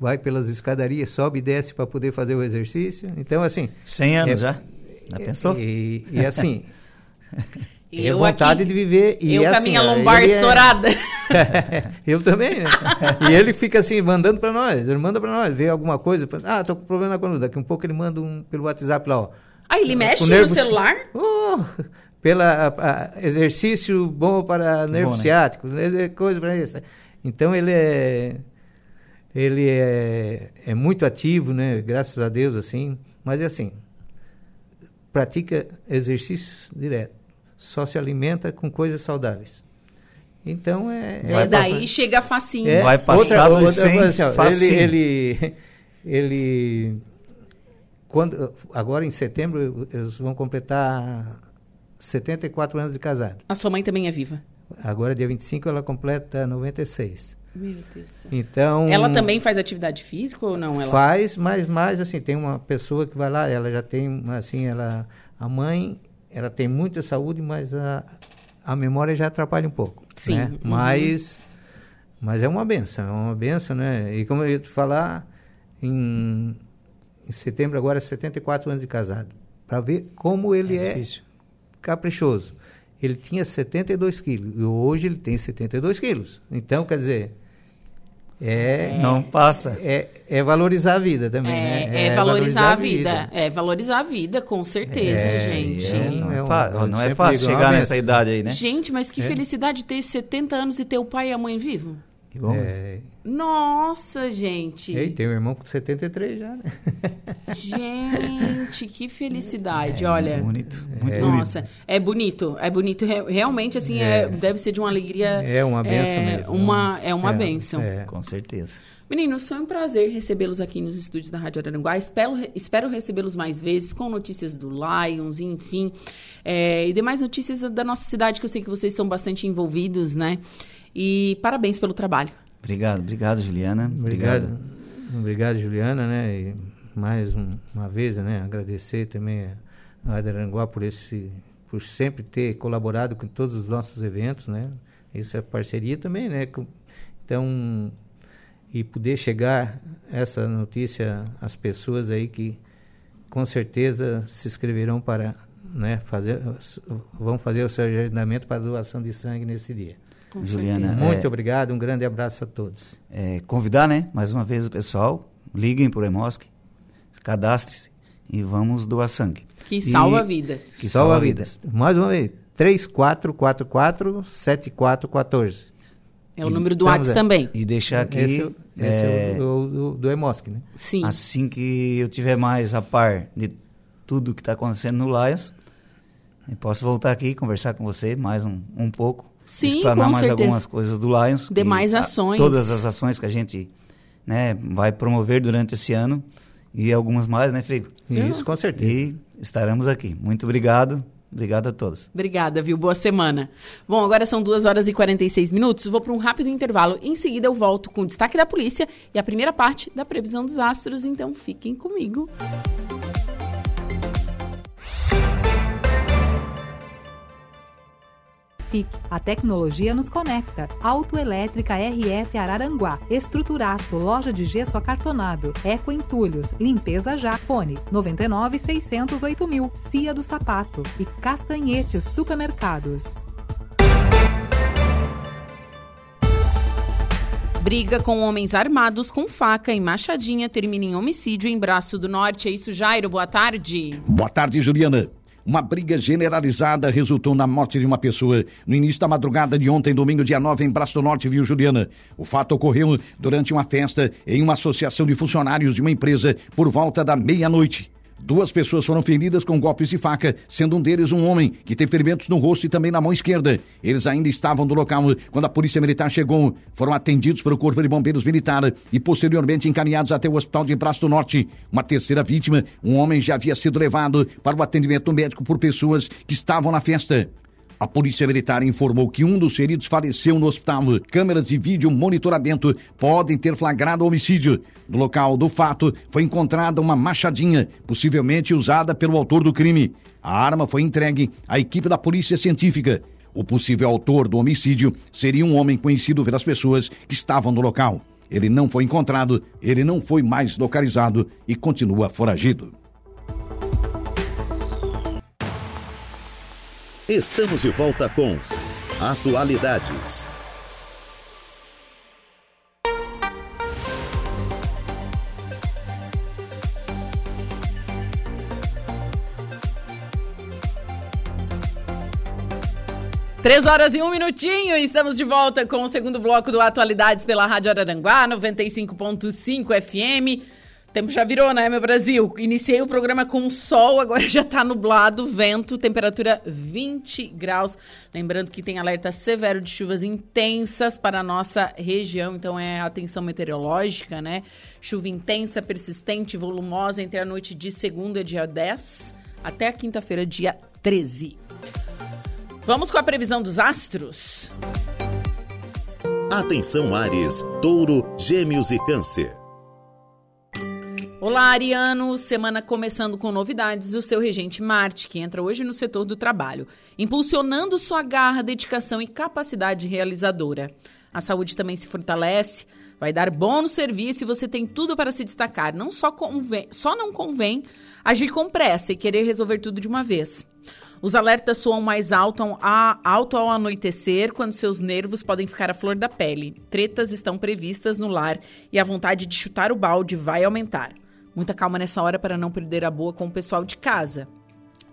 vai pelas escadarias, sobe e desce para poder fazer o exercício. Então, assim. 100 anos É- já. Já pensou? E, e assim, é Eu vontade aqui- de viver. E eu é com a assim, minha ó, lombar ele é- estourada. eu também, né? E ele fica assim, mandando para nós. Ele manda para nós, vê alguma coisa. Ah, tô com problema na coluna. Daqui um pouco ele manda um pelo WhatsApp lá, ó. Ah, ele mexe no nervo- celular? Oh, pela a- a- exercício bom para nervo Bom, né? ciático, né, coisa para isso. Então ele é ele é, é muito ativo, né? Graças a Deus assim, mas é assim, pratica exercício direto, só se alimenta com coisas saudáveis. Então é, É, daí passar- chega facinho. é, Vai passar dos 100 assim, ó, facinho. ele, ele, ele, quando, agora em setembro eles vão completar 74 anos de casado. A sua mãe também é viva. Agora dia 25 ela completa 96. Meu Deus. Então Ela também faz atividade física ou não? Ela... faz, mas mais assim tem uma pessoa que vai lá, ela já tem assim, ela a mãe, ela tem muita saúde, mas a, a memória já atrapalha um pouco, Sim, né? uhum. Mas mas é uma benção, é uma benção, né? E como eu ia te falar, em, em setembro agora 74 anos de casado, para ver como ele É é, caprichoso. Ele tinha 72 quilos e hoje ele tem 72 quilos. Então, quer dizer, é, Não passa. é, é valorizar a vida também, É, né? é valorizar a vida. É valorizar a vida, com certeza, É, gente. É, não é, É um- não é fácil é chegar nessa idade aí, né? Gente, mas que É. felicidade ter 70 anos e ter o pai e a mãe vivo. Que bom. É, Nossa, gente. e aí, tem um irmão com 73 já, né? Gente, que felicidade, olha. Bonito, muito É. bonito. Nossa, é bonito, é bonito. Re- Realmente, assim, é. É. deve ser de uma alegria. É uma benção é, mesmo. Uma, é uma É, benção. é. Com certeza. Meninos, foi um prazer recebê-los aqui nos estúdios da Rádio Araranguá. Espero, espero recebê-los mais vezes com notícias do Lions, enfim. é, e demais notícias da nossa cidade, que eu sei que vocês são bastante envolvidos, né? E parabéns pelo trabalho. Obrigado, obrigado, Juliana. Obrigado. Obrigado, Juliana, né? E mais um- uma vez, né? Agradecer também a Rádio Aranguá por esse, por sempre ter colaborado com todos os nossos eventos, né? Isso é parceria também, né? Então, e poder chegar essa notícia às pessoas aí que com certeza se inscreverão para, né? Fazer, vão fazer o seu agendamento para doação de sangue nesse dia. Com Juliana, certeza. Muito É. obrigado, um grande abraço a todos. É, convidar, né? Mais uma vez o pessoal, liguem para o Emosc, cadastre-se e vamos doar sangue. Que E- salva a vida. Que salva salva vidas. Mais uma vez, 3444-7414. É o número do Estamos WhatsApp também. E deixar aqui, Esse, é- esse é, é, o, o do, do Emosc, né? Sim. assim que eu tiver mais a par de tudo que está acontecendo no Lions, eu posso voltar aqui e conversar com você mais um, um pouco. Sim, explanar com mais certeza. algumas coisas do Lions. Demais a- ações. Todas as ações que a gente né, vai promover durante esse ano e algumas mais, né, Frigo? Isso, com certeza. E estaremos aqui. Muito obrigado. Obrigado a todos. Obrigada, viu? Boa semana. Bom, agora são 2 horas e 46 minutos. Vou para um rápido intervalo. Em seguida, eu volto com o destaque da polícia e a primeira parte da previsão dos astros. Então, fiquem comigo. A tecnologia nos conecta. Autoelétrica RF Araranguá. Estruturaço, loja de gesso acartonado. Eco Entulhos. Limpeza já. Fone 99 608 mil. Cia do Sapato. E Castanhetes Supermercados. Briga com homens armados com faca em Machadinha termina em homicídio em Braço do Norte. É isso, Jairo. Boa tarde. Boa tarde, Juliana. Uma briga generalizada resultou na morte de uma pessoa no início da madrugada de ontem, domingo, dia 9, em Braço do Norte, viu, Juliana? O fato ocorreu durante uma festa em uma associação de funcionários de uma empresa por volta da meia-noite. Duas pessoas foram feridas com golpes de faca, sendo um deles um homem que tem ferimentos no rosto e também na mão esquerda. Eles ainda estavam no local quando a polícia militar chegou. Foram atendidos pelo Corpo de Bombeiros Militar e posteriormente encaminhados até o Hospital de Braço do Norte. Uma terceira vítima, um homem já havia sido levado para o atendimento médico por pessoas que estavam na festa. A Polícia Militar informou que um dos feridos faleceu no hospital. Câmeras de vídeo monitoramento podem ter flagrado o homicídio. No local do fato foi encontrada uma machadinha, possivelmente usada pelo autor do crime. A arma foi entregue à equipe da Polícia Científica. O possível autor do homicídio seria um homem conhecido pelas pessoas que estavam no local. Ele não foi encontrado, ele não foi mais localizado e continua foragido. Estamos de volta com Atualidades. Três horas e um minutinho estamos de volta com o segundo bloco do Atualidades pela Rádio Araranguá, 95.5 FM tempo já virou, né, meu Brasil? Iniciei o programa com sol, agora já tá nublado, vento, temperatura 20 graus. Lembrando que tem alerta severo de chuvas intensas para a nossa região, então é atenção meteorológica, né? Chuva intensa, persistente, volumosa entre a noite de segunda, dia 10, até a quinta-feira, dia 13. Vamos com a previsão dos astros? Atenção, Ares, Touro, Gêmeos e Câncer. Olá, Ariano! Semana começando com novidades do seu regente Marte, que entra hoje no setor do trabalho, impulsionando sua garra, dedicação e capacidade realizadora. A saúde também se fortalece, vai dar bom no serviço e você tem tudo para se destacar. Não só, convém, só não convém agir com pressa e querer resolver tudo de uma vez. Os alertas soam mais alto, a, alto ao anoitecer, quando seus nervos podem ficar à flor da pele. Tretas estão previstas no lar e a vontade de chutar o balde vai aumentar. Muita calma nessa hora para não perder a boa com o pessoal de casa.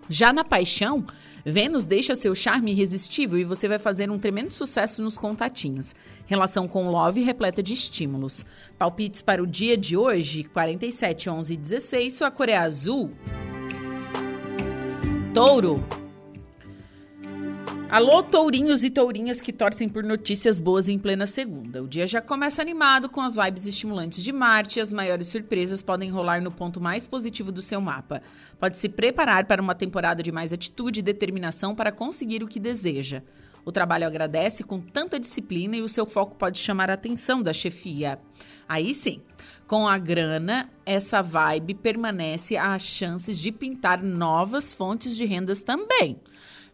Já na paixão, Vênus deixa seu charme irresistível e você vai fazer um tremendo sucesso nos contatinhos. Relação com Love repleta de estímulos. Palpites para o dia de hoje, 47, 11 e 16, sua cor é azul. Touro. Alô, tourinhos e tourinhas que torcem por notícias boas em plena segunda. O dia já começa animado com as vibes estimulantes de Marte e as maiores surpresas podem rolar no ponto mais positivo do seu mapa. Pode se preparar para uma temporada de mais atitude e determinação para conseguir o que deseja. O trabalho agradece com tanta disciplina e o seu foco pode chamar a atenção da chefia. Aí sim, com a grana, essa vibe permanece às chances de pintar novas fontes de rendas também.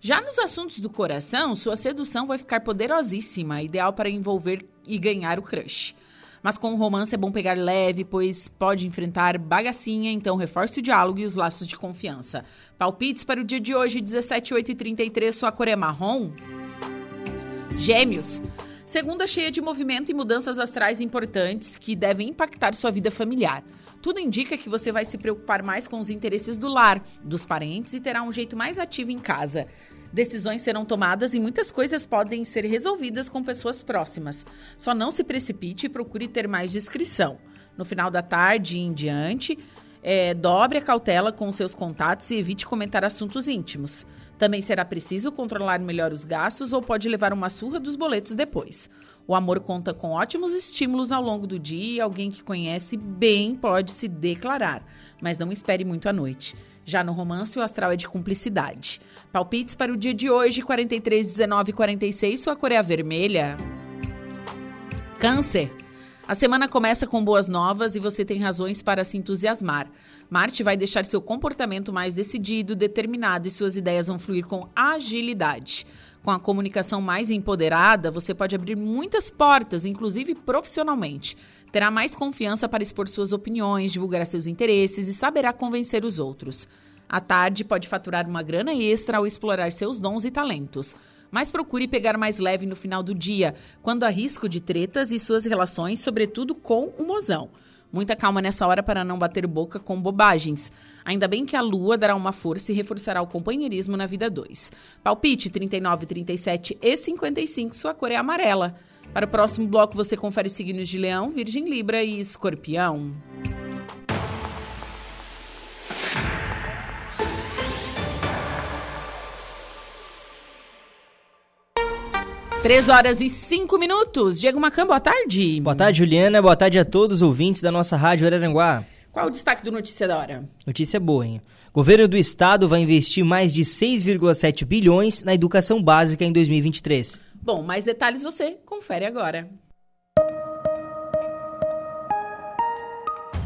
Já nos assuntos do coração, sua sedução vai ficar poderosíssima, ideal para envolver e ganhar o crush. Mas com o romance é bom pegar leve, pois pode enfrentar bagacinha, então reforce o diálogo e os laços de confiança. Palpites para o dia de hoje, 17, 8 e 33, sua cor é marrom? Gêmeos. Segunda cheia de movimento e mudanças astrais importantes que devem impactar sua vida familiar. Tudo indica que você vai se preocupar mais com os interesses do lar, dos parentes e terá um jeito mais ativo em casa. Decisões serão tomadas e muitas coisas podem ser resolvidas com pessoas próximas. Só não se precipite e procure ter mais discrição. No final da tarde e em diante, é, dobre a cautela com seus contatos e evite comentar assuntos íntimos. Também será preciso controlar melhor os gastos ou pode levar uma surra dos boletos depois. O amor conta com ótimos estímulos ao longo do dia e alguém que conhece bem pode se declarar, mas não espere muito à noite. Já no romance, o astral é de cumplicidade. Palpites para o dia de hoje, 43, 19 46, sua cor é a vermelha. Câncer. A semana começa com boas novas e você tem razões para se entusiasmar. Marte vai deixar seu comportamento mais decidido, determinado e suas ideias vão fluir com agilidade. Com a comunicação mais empoderada, você pode abrir muitas portas, inclusive profissionalmente. Terá mais confiança para expor suas opiniões, divulgar seus interesses e saberá convencer os outros. À tarde, pode faturar uma grana extra ao explorar seus dons e talentos. Mas procure pegar mais leve no final do dia, quando há risco de tretas e suas relações, sobretudo com o mozão. Muita calma nessa hora para não bater boca com bobagens. Ainda bem que a lua dará uma força e reforçará o companheirismo na vida 2. Palpite 39, 37 e 55, sua cor é amarela. Para o próximo bloco, você confere os signos de Leão, Virgem, Libra e Escorpião. Três horas e cinco minutos. Diego Macan, boa tarde. Boa tarde, Juliana. Boa tarde a todos os ouvintes da nossa rádio Araranguá. Qual o destaque do Notícia da Hora? Notícia boa, hein? Governo do Estado vai investir mais de 6,7 bilhões na educação básica em 2023. Bom, mais detalhes você confere agora.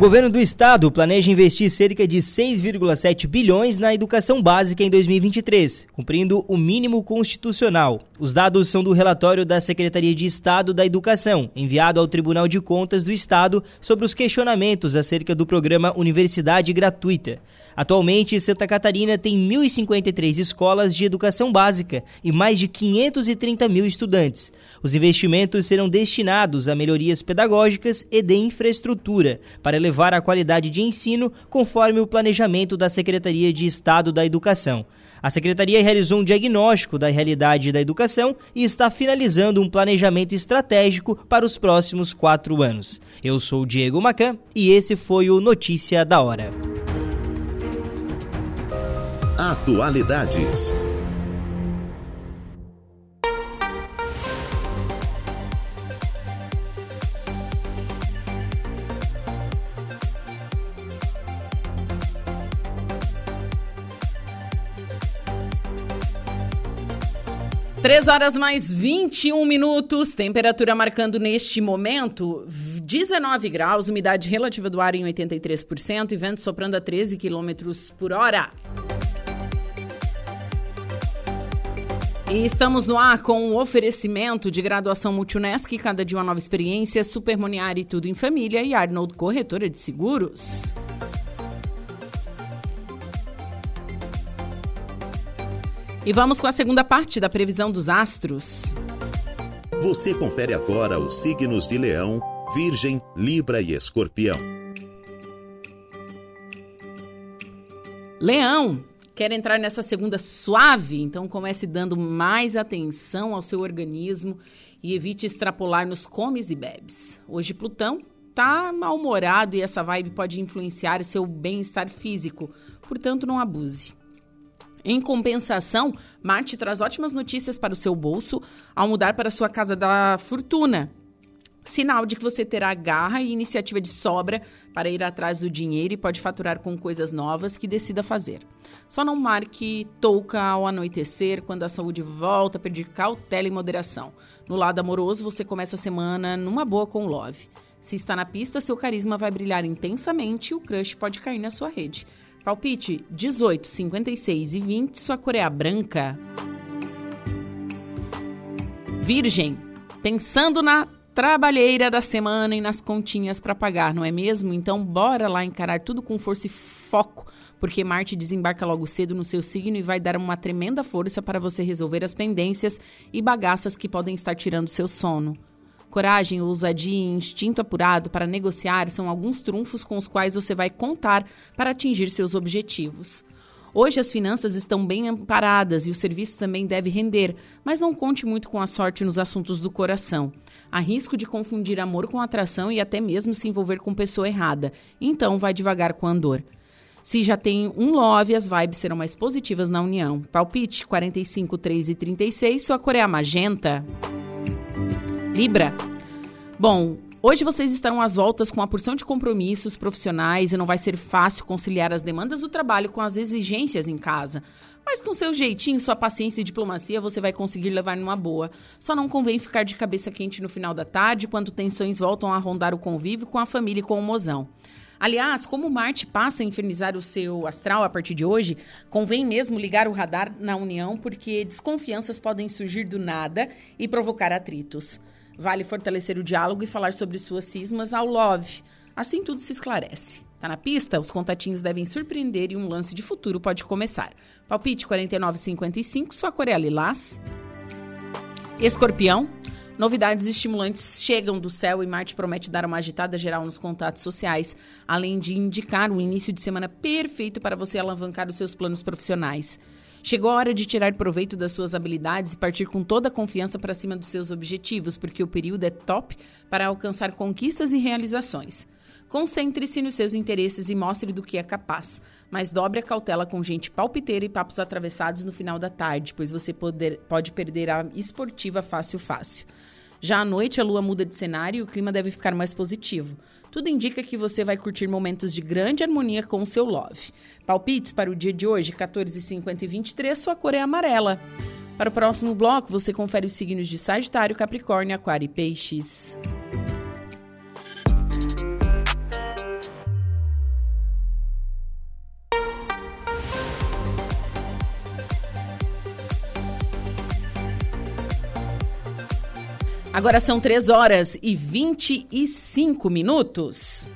Governo do estado planeja investir cerca de 6,7 bilhões na educação básica em 2023, cumprindo o mínimo constitucional. Os dados são do relatório da Secretaria de Estado da Educação, enviado ao Tribunal de Contas do Estado sobre os questionamentos acerca do programa Universidade Gratuita. Atualmente, Santa Catarina tem 1.053 escolas de educação básica e mais de 530 mil estudantes. Os investimentos serão destinados a melhorias pedagógicas e de infraestrutura para elevar a qualidade de ensino, conforme o planejamento da Secretaria de Estado da Educação. A secretaria realizou um diagnóstico da realidade da educação e está finalizando um planejamento estratégico para os próximos quatro anos. Eu sou Diego Macan e esse foi o Notícia da Hora. Atualidades. Três horas mais 21 minutos, temperatura marcando neste momento 19 graus, umidade relativa do ar em 83% e vento soprando a 13 quilômetros por hora. E estamos no ar com o oferecimento de graduação Multunesc, cada dia uma nova experiência, Supermoniari Tudo em Família e Arnold Corretora de Seguros. E vamos com a segunda parte da previsão dos astros. Você confere agora os signos de Leão, Virgem, Libra e Escorpião. Leão, quer entrar nessa segunda suave? Então comece dando mais atenção ao seu organismo e evite extrapolar nos comes e bebes. Hoje Plutão tá mal-humorado e essa vibe pode influenciar seu bem-estar físico, portanto não abuse. Em compensação, Marte traz ótimas notícias para o seu bolso ao mudar para sua casa da fortuna. Sinal de que você terá garra e iniciativa de sobra para ir atrás do dinheiro e pode faturar com coisas novas que decida fazer. Só não marque touca ao anoitecer, quando a saúde volta a pedir cautela e moderação. No lado amoroso, você começa a semana numa boa com Love. Se está na pista, seu carisma vai brilhar intensamente e o crush pode cair na sua rede. Palpite 18, 56 e 20, sua cor é a branca. Virgem, pensando na trabalheira da semana e nas continhas para pagar, não é mesmo? Então bora lá encarar tudo com força e foco, porque Marte desembarca logo cedo no seu signo e vai dar uma tremenda força para você resolver as pendências e bagaças que podem estar tirando seu sono. Coragem, ousadia e instinto apurado para negociar são alguns trunfos com os quais você vai contar para atingir seus objetivos. Hoje as finanças estão bem amparadas e o serviço também deve render, mas não conte muito com a sorte nos assuntos do coração. Há risco de confundir amor com atração e até mesmo se envolver com pessoa errada. Então vai devagar com a dor. Se já tem um love, as vibes serão mais positivas na união. Palpite 45, 3 e 36, sua cor é a magenta. Libra. Bom, hoje vocês estarão às voltas com uma porção de compromissos profissionais e não vai ser fácil conciliar as demandas do trabalho com as exigências em casa. Mas com seu jeitinho, sua paciência e diplomacia, você vai conseguir levar numa boa. Só não convém ficar de cabeça quente no final da tarde, quando tensões voltam a rondar o convívio com a família e com o mozão. Aliás, como Marte passa a infernizar o seu astral a partir de hoje, convém mesmo ligar o radar na união, porque desconfianças podem surgir do nada e provocar atritos. Vale fortalecer o diálogo e falar sobre suas cismas ao love. Assim tudo se esclarece. Tá na pista? Os contatinhos devem surpreender e um lance de futuro pode começar. Palpite 49,55, sua Coreia Lilás. Escorpião. Novidades estimulantes chegam do céu e Marte promete dar uma agitada geral nos contatos sociais, além de indicar um início de semana perfeito para você alavancar os seus planos profissionais. Chegou a hora de tirar proveito das suas habilidades e partir com toda a confiança para cima dos seus objetivos, porque o período é top para alcançar conquistas e realizações. Concentre-se nos seus interesses e mostre do que é capaz. Mas dobre a cautela com gente palpiteira e papos atravessados no final da tarde, pois você poder, pode perder a esportiva fácil fácil. Já à noite, a lua muda de cenário e o clima deve ficar mais positivo. Tudo indica que você vai curtir momentos de grande harmonia com o seu love. Palpites para o dia de hoje, 14, 50 e 23, sua cor é amarela. Para o próximo bloco, você confere os signos de Sagitário, Capricórnio, Aquário e Peixes. Agora são 3 horas e 25 minutos.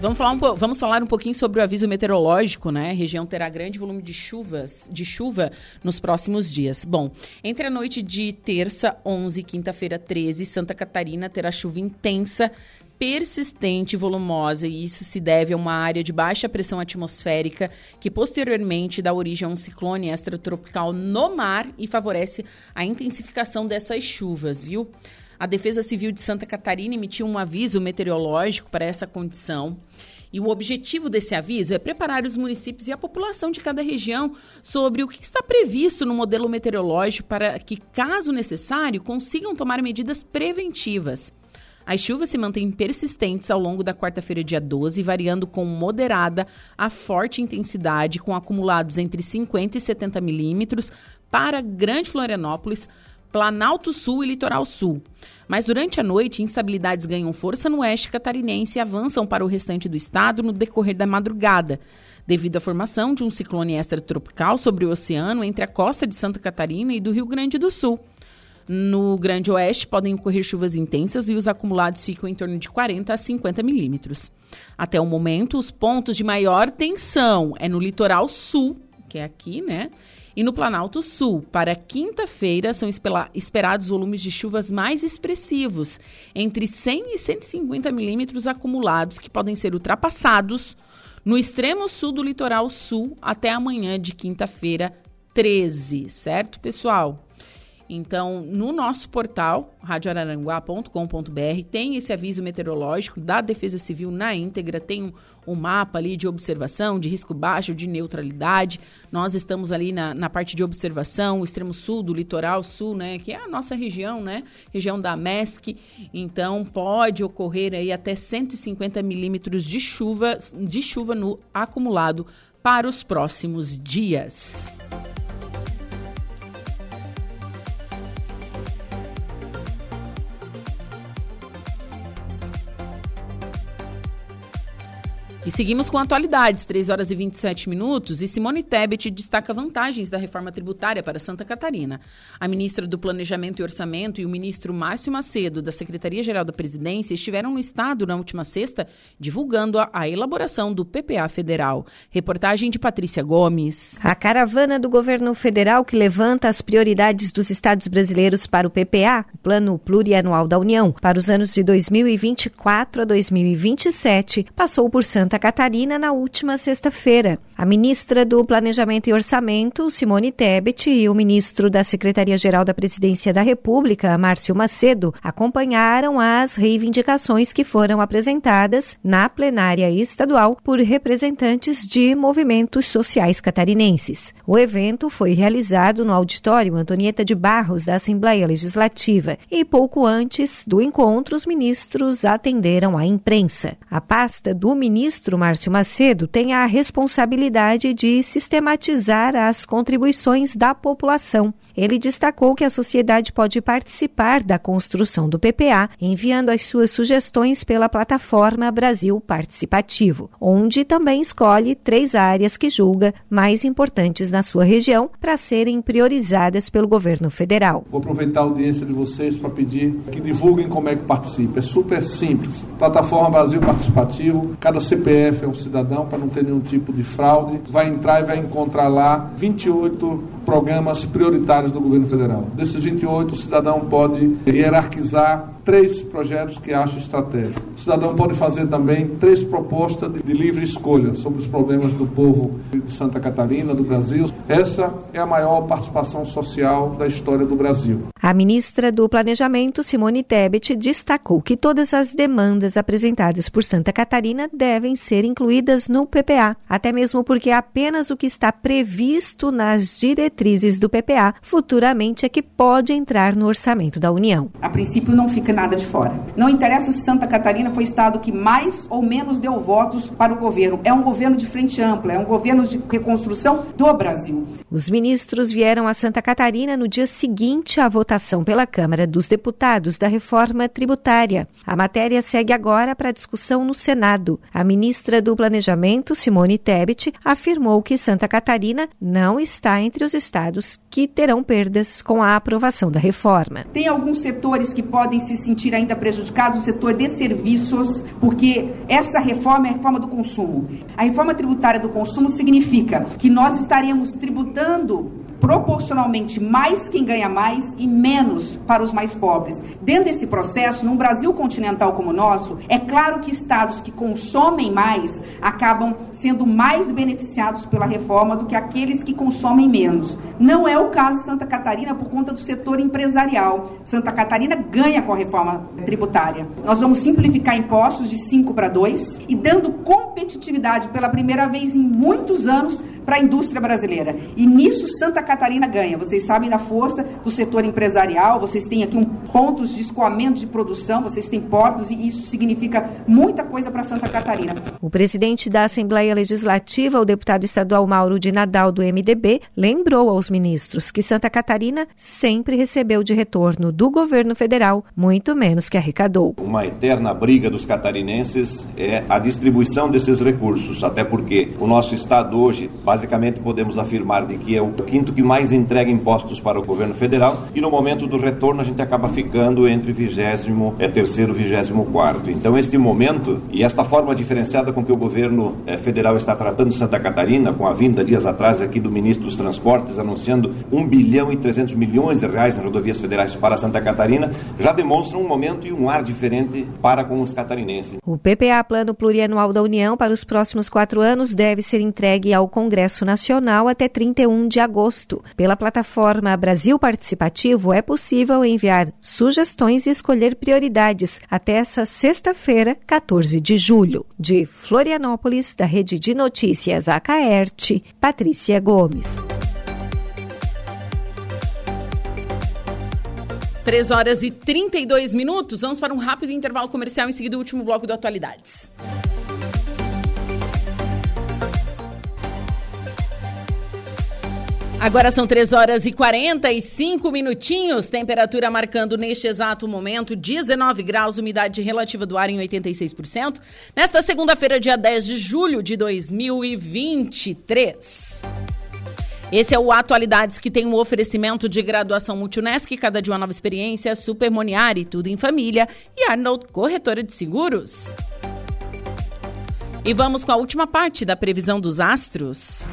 Vamos falar, um, vamos falar um pouquinho sobre o aviso meteorológico, né? A região terá grande volume de chuvas, de chuva nos próximos dias. Bom, entre a noite de terça, 11 e quinta-feira, 13, Santa Catarina terá chuva intensa persistente e volumosa, e isso se deve a uma área de baixa pressão atmosférica que posteriormente dá origem a um ciclone extratropical no mar e favorece a intensificação dessas chuvas, viu? A Defesa Civil de Santa Catarina emitiu um aviso meteorológico para essa condição. E o objetivo desse aviso é preparar os municípios e a população de cada região sobre o que está previsto no modelo meteorológico para que, caso necessário, consigam tomar medidas preventivas. As chuvas se mantêm persistentes ao longo da quarta-feira, dia 12, variando com moderada a forte intensidade, com acumulados entre 50 e 70 milímetros para Grande Florianópolis, Planalto Sul e Litoral Sul. Mas durante a noite, instabilidades ganham força no oeste catarinense e avançam para o restante do estado no decorrer da madrugada, devido à formação de um ciclone extratropical sobre o oceano entre a costa de Santa Catarina e do Rio Grande do Sul. No Grande Oeste podem ocorrer chuvas intensas e os acumulados ficam em torno de 40 a 50 milímetros. Até o momento, os pontos de maior tensão é no litoral sul, que é aqui, né? E no Planalto Sul, para quinta-feira, são esperados volumes de chuvas mais expressivos, entre 100 e 150 milímetros acumulados, que podem ser ultrapassados no extremo sul do litoral sul até amanhã de quinta-feira, 13, certo, pessoal? Então, no nosso portal, radioararanguá.com.br, tem esse aviso meteorológico da Defesa Civil na íntegra, tem um, um, mapa ali de observação, de risco baixo, de neutralidade. Nós estamos ali na, na parte de observação, o extremo sul do litoral sul, né, que é a nossa região, né, região da MESC. Então, pode ocorrer aí até 150 milímetros de chuva, de chuva no acumulado para os próximos dias. E seguimos com atualidades, 3 horas e 27 minutos, e Simone Tebet destaca vantagens da reforma tributária para Santa Catarina. A ministra do Planejamento e Orçamento e o ministro Márcio Macedo, da Secretaria-Geral da Presidência, estiveram no Estado na última sexta divulgando a, a elaboração do PPA federal. Reportagem de Patrícia Gomes. A caravana do governo federal que levanta as prioridades dos estados brasileiros para o PPA, o Plano Plurianual da União, para os anos de 2024 a 2027, passou por Santa Santa Catarina na última sexta-feira. A ministra do Planejamento e Orçamento, Simone Tebet, e o ministro da Secretaria-Geral da Presidência da República, Márcio Macedo, acompanharam as reivindicações que foram apresentadas na plenária estadual por representantes de movimentos sociais catarinenses. O evento foi realizado no auditório Antonieta de Barros da Assembleia Legislativa e pouco antes do encontro os ministros atenderam à imprensa. A pasta do ministro ministro Márcio Macedo tem a responsabilidade de sistematizar as contribuições da população Ele destacou que a sociedade pode participar da construção do PPA enviando as suas sugestões pela plataforma Brasil Participativo, onde também escolhe três áreas que julga mais importantes na sua região para serem priorizadas pelo governo federal. Vou aproveitar a audiência de vocês para pedir que divulguem como é que participa. É super simples. Plataforma Brasil Participativo, cada CPF é um cidadão para não ter nenhum tipo de fraude. Vai entrar e vai encontrar lá 28 programas prioritários do governo federal. Desses 28, o cidadão pode hierarquizar três projetos que acha estratégico. O cidadão pode fazer também três propostas de, livre escolha sobre os problemas do povo de Santa Catarina, do Brasil. Essa é a maior participação social da história do Brasil. A ministra do Planejamento, Simone Tebet, destacou que todas as demandas apresentadas por Santa Catarina devem ser incluídas no PPA, até mesmo porque apenas o que está previsto nas diretrizes do PPA futuramente é que pode entrar no orçamento da União. A princípio não fica nada de fora. Não interessa se Santa Catarina foi o estado que mais ou menos deu votos para o governo. É um governo de frente ampla, é um governo de reconstrução do Brasil. Os ministros vieram a Santa Catarina no dia seguinte à votação pela Câmara dos Deputados da reforma tributária. A matéria segue agora para discussão no Senado. A ministra do Planejamento, Simone Tebet, afirmou que Santa Catarina não está entre os estados que terão perdas com a aprovação da reforma. Tem alguns setores que podem se sentir ainda prejudicados, o setor de serviços, porque essa reforma é a reforma do consumo. A reforma tributária do consumo significa que nós estaremos tributando proporcionalmente mais quem ganha mais e menos para os mais pobres. Dentro desse processo, num Brasil continental como o nosso, é claro que estados que consomem mais acabam sendo mais beneficiados pela reforma do que aqueles que consomem menos. Não é o caso de Santa Catarina por conta do setor empresarial. Santa Catarina ganha com a reforma tributária. Nós vamos simplificar impostos de 5 para 2 e dando competitividade pela primeira vez em muitos anos para a indústria brasileira. E nisso Santa Catarina ganha. Vocês sabem da força do setor empresarial, vocês têm aqui um pontos de escoamento de produção, vocês têm portos e isso significa muita coisa para Santa Catarina. O presidente da Assembleia Legislativa, o deputado estadual Mauro de Nadal do MDB, lembrou aos ministros que Santa Catarina sempre recebeu de retorno do governo federal muito menos que arrecadou. Uma eterna briga dos catarinenses é a distribuição desses recursos, até porque o nosso estado hoje, basicamente podemos afirmar de que é o quinto que mais entrega impostos para o governo federal e no momento do retorno a gente acaba ficando entre vigésimo, é terceiro, vigésimo quarto. Então este momento e esta forma diferenciada com que o governo é, federal está tratando Santa Catarina, com a vinda dias atrás aqui do ministro dos Transportes anunciando 1 bilhão e 300 milhões de reais em rodovias federais para Santa Catarina, já demonstra um momento e um ar diferente para com os catarinenses. O PPA, Plano Plurianual da União, para os próximos quatro anos deve ser entregue ao Congresso Nacional até 31 de agosto agosto. Pela plataforma Brasil Participativo, é possível enviar sugestões e escolher prioridades até essa sexta-feira, 14 de julho. De Florianópolis, da Rede de Notícias Acaerte, Patrícia Gomes. 3 horas e 32 minutos. Vamos para um rápido intervalo comercial, em seguida o último bloco do Atualidades. Agora são 3 horas e 45 minutinhos, temperatura marcando neste exato momento 19 graus, umidade relativa do ar em 86%. Nesta segunda-feira, dia 10 de julho de 2023. Esse é o Atualidades que tem um oferecimento de graduação Multunesc, cada dia uma nova experiência, Super Moniari, tudo em família e Arnold Corretora de Seguros. E vamos com a última parte da previsão dos astros.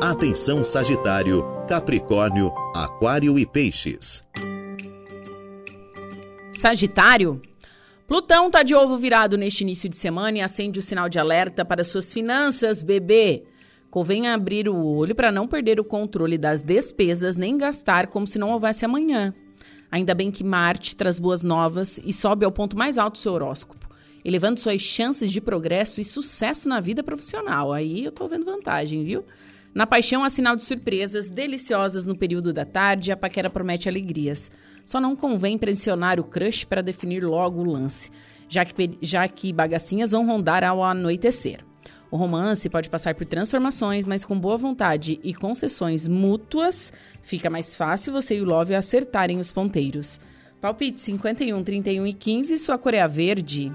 Atenção Sagitário, Capricórnio, Aquário e Peixes. Sagitário, Plutão está de ovo virado neste início de semana e acende o sinal de alerta para suas finanças, bebê. Convém abrir o olho para não perder o controle das despesas nem gastar como se não houvesse amanhã. Ainda bem que Marte traz boas novas e sobe ao ponto mais alto do seu horóscopo, elevando suas chances de progresso e sucesso na vida profissional. Aí eu tô vendo vantagem, viu? Na paixão há sinal de surpresas deliciosas no período da tarde, a paquera promete alegrias. Só não convém pressionar o crush para definir logo o lance, já que, já que bagacinhas vão rondar ao anoitecer. O romance pode passar por transformações, mas com boa vontade e concessões mútuas, fica mais fácil você e o Love acertarem os ponteiros. Palpite 51, 31 e 15, sua cor é verde.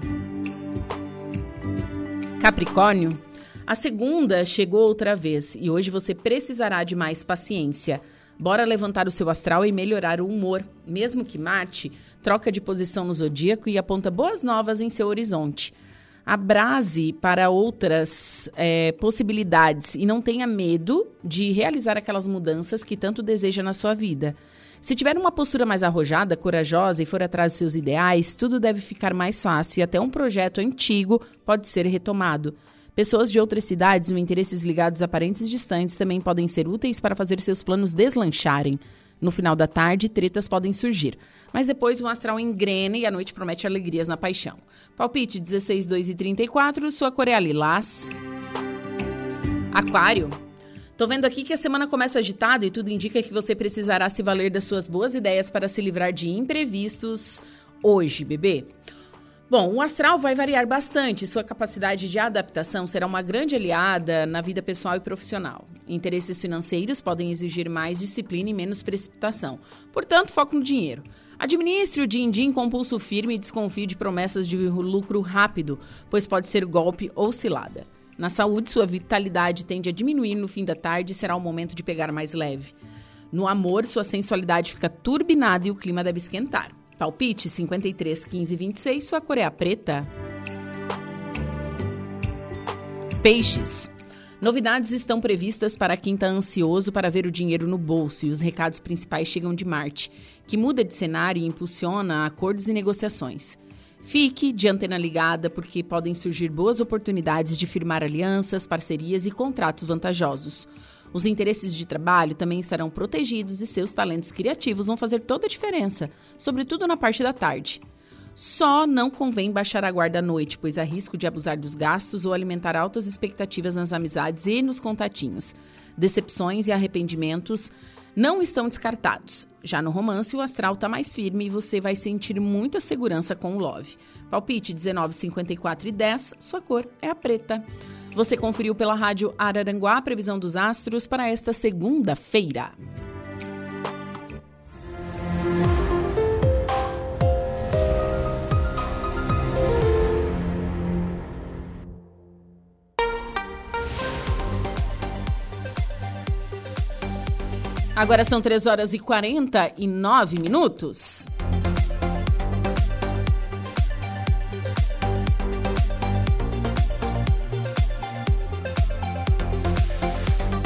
Capricórnio, a segunda chegou outra vez e hoje você precisará de mais paciência. Bora levantar o seu astral e melhorar o humor. Mesmo que Marte troca de posição no zodíaco e aponta boas novas em seu horizonte. Abrase para outras é, possibilidades e não tenha medo de realizar aquelas mudanças que tanto deseja na sua vida. Se tiver uma postura mais arrojada, corajosa e for atrás dos seus ideais, tudo deve ficar mais fácil e até um projeto antigo pode ser retomado. Pessoas de outras cidades ou interesses ligados a parentes distantes também podem ser úteis para fazer seus planos deslancharem. No final da tarde, tretas podem surgir. Mas depois o astral engrena e a noite promete alegrias na paixão. Palpite 16, 2 e 34, sua cor é lilás. Aquário. Tô vendo aqui que a semana começa agitada e tudo indica que você precisará se valer das suas boas ideias para se livrar de imprevistos hoje, bebê. Bom, o astral vai variar bastante. Sua capacidade de adaptação será uma grande aliada na vida pessoal e profissional. Interesses financeiros podem exigir mais disciplina e menos precipitação. Portanto, foco no dinheiro. Administre o din-din com pulso firme e desconfie de promessas de lucro rápido, pois pode ser golpe ou cilada. Na saúde, sua vitalidade tende a diminuir no fim da tarde e será o momento de pegar mais leve. No amor, sua sensualidade fica turbinada e o clima deve esquentar. Palpite 53, 15 26, sua cor é a preta. Peixes. Novidades estão previstas para quem está ansioso para ver o dinheiro no bolso e os recados principais chegam de Marte, que muda de cenário e impulsiona acordos e negociações. Fique de antena ligada porque podem surgir boas oportunidades de firmar alianças, parcerias e contratos vantajosos. Os interesses de trabalho também estarão protegidos e seus talentos criativos vão fazer toda a diferença, sobretudo na parte da tarde. Só não convém baixar a guarda à noite, pois há risco de abusar dos gastos ou alimentar altas expectativas nas amizades e nos contatinhos. Decepções e arrependimentos não estão descartados. Já no romance, o astral está mais firme e você vai sentir muita segurança com o Love. Palpite 19, 54 e 10, sua cor é a preta. Você conferiu pela rádio Araranguá a previsão dos astros para esta segunda-feira. Agora são 3 horas e 49 minutos.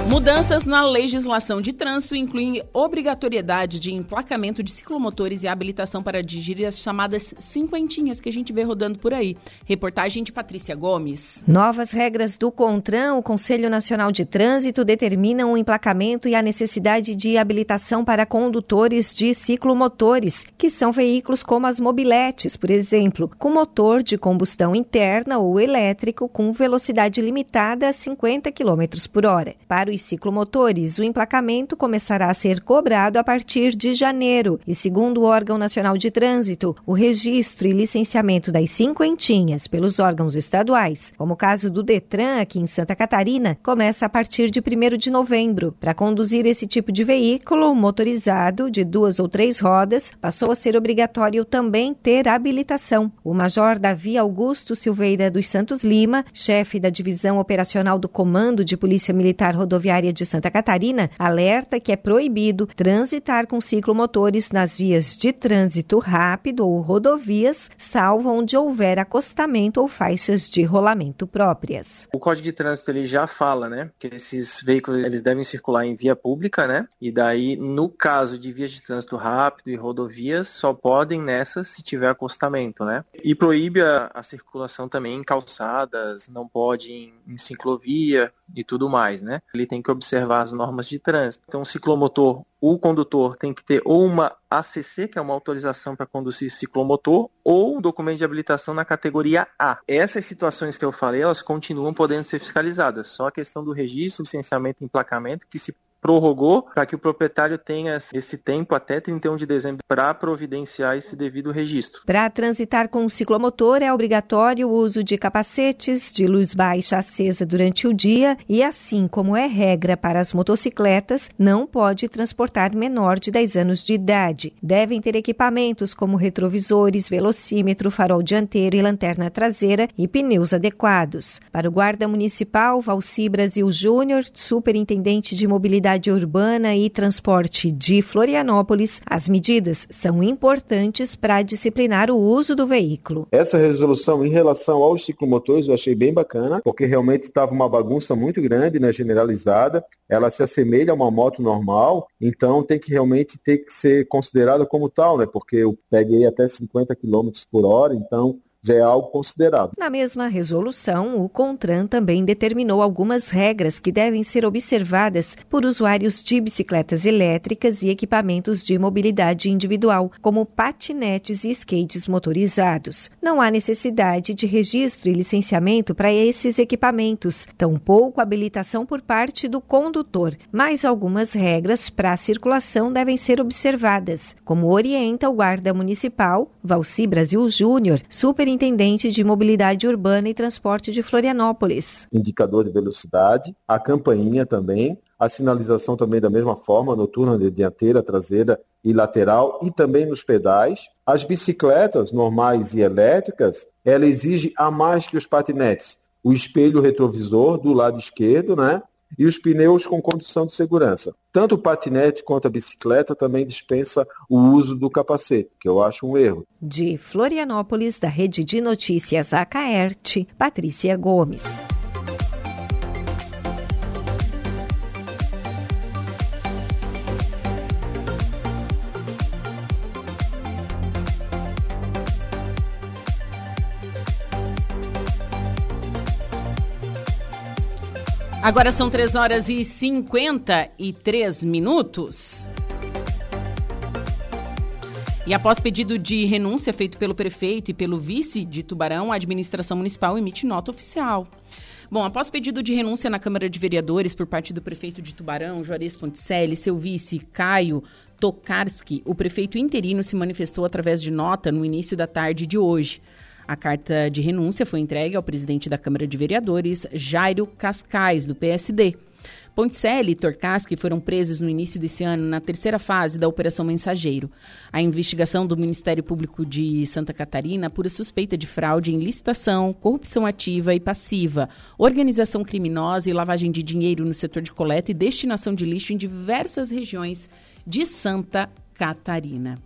Mudanças na legislação de trânsito incluem obrigatoriedade de emplacamento de ciclomotores e habilitação para dirigir as chamadas cinquentinhas que a gente vê rodando por aí. Reportagem de Patrícia Gomes. Novas regras do CONTRAN, o Conselho Nacional de Trânsito, determinam o emplacamento e a necessidade de habilitação para condutores de ciclomotores, que são veículos como as mobiletes, por exemplo, com motor de combustão interna ou elétrico com velocidade limitada a 50 km por hora. Para ciclomotores, o emplacamento começará a ser cobrado a partir de janeiro e, segundo o órgão nacional de trânsito, o registro e licenciamento das cinquentinhas pelos órgãos estaduais, como o caso do Detran aqui em Santa Catarina, começa a partir de 1 de novembro. Para conduzir esse tipo de veículo motorizado de duas ou três rodas, passou a ser obrigatório também ter habilitação. O Major Davi Augusto Silveira dos Santos Lima, chefe da divisão operacional do Comando de Polícia Militar Rodoviária Rodoviária de Santa Catarina alerta que é proibido transitar com ciclomotores nas vias de trânsito rápido ou rodovias, salvo onde houver acostamento ou faixas de rolamento próprias. O Código de Trânsito ele já fala, né, que esses veículos eles devem circular em via pública, né? E daí, no caso de vias de trânsito rápido e rodovias, só podem nessas se tiver acostamento, né? E proíbe a, a circulação também em calçadas, não pode em, em ciclovia e tudo mais, né? Ele tem que observar as normas de trânsito. Então, o ciclomotor, o condutor tem que ter ou uma ACC, que é uma autorização para conduzir ciclomotor, ou um documento de habilitação na categoria A. Essas situações que eu falei, elas continuam podendo ser fiscalizadas. Só a questão do registro, licenciamento e emplacamento que se prorrogou para que o proprietário tenha esse tempo até 31 de dezembro para providenciar esse devido registro. Para transitar com o ciclomotor é obrigatório o uso de capacetes de luz baixa acesa durante o dia e, assim como é regra para as motocicletas, não pode transportar menor de 10 anos de idade. Devem ter equipamentos como retrovisores, velocímetro, farol dianteiro e lanterna traseira e pneus adequados. Para o guarda municipal, Valci Brasil Júnior, superintendente de mobilidade urbana e transporte de Florianópolis, as medidas são importantes para disciplinar o uso do veículo. Essa resolução em relação aos ciclomotores eu achei bem bacana, porque realmente estava uma bagunça muito grande, né, generalizada. Ela se assemelha a uma moto normal, então tem que realmente ter que ser considerada como tal, né? Porque eu peguei até 50 km por hora, então já é algo considerado. Na mesma resolução, o CONTRAN também determinou algumas regras que devem ser observadas por usuários de bicicletas elétricas e equipamentos de mobilidade individual, como patinetes e skates motorizados. Não há necessidade de registro e licenciamento para esses equipamentos, tampouco habilitação por parte do condutor, mas algumas regras para a circulação devem ser observadas, como orienta o guarda municipal Valci Brasil Júnior, super Superintendente de Mobilidade Urbana e Transporte de Florianópolis. Indicador de velocidade, a campainha também, a sinalização também da mesma forma, noturna, de dianteira, traseira e lateral, e também nos pedais. As bicicletas normais e elétricas, ela exige a mais que os patinetes. O espelho retrovisor do lado esquerdo, né? E os pneus com condução de segurança. Tanto o patinete quanto a bicicleta também dispensa o uso do capacete, que eu acho um erro. De Florianópolis, da Rede de Notícias Acaerte, Patrícia Gomes. Agora são 3 horas e 53 minutos. E após pedido de renúncia feito pelo prefeito e pelo vice de Tubarão, a administração municipal emite nota oficial. Bom, após pedido de renúncia na Câmara de Vereadores por parte do prefeito de Tubarão, Juarez Ponticelli, seu vice, Caio Tokarski, o prefeito interino se manifestou através de nota no início da tarde de hoje. A carta de renúncia foi entregue ao presidente da Câmara de Vereadores, Jairo Cascais, do PSD. Ponticelli e Torcaschi foram presos no início desse ano na terceira fase da Operação Mensageiro. A investigação do Ministério Público de Santa Catarina apura suspeita de fraude em licitação, corrupção ativa e passiva, organização criminosa e lavagem de dinheiro no setor de coleta e destinação de lixo em diversas regiões de Santa Catarina.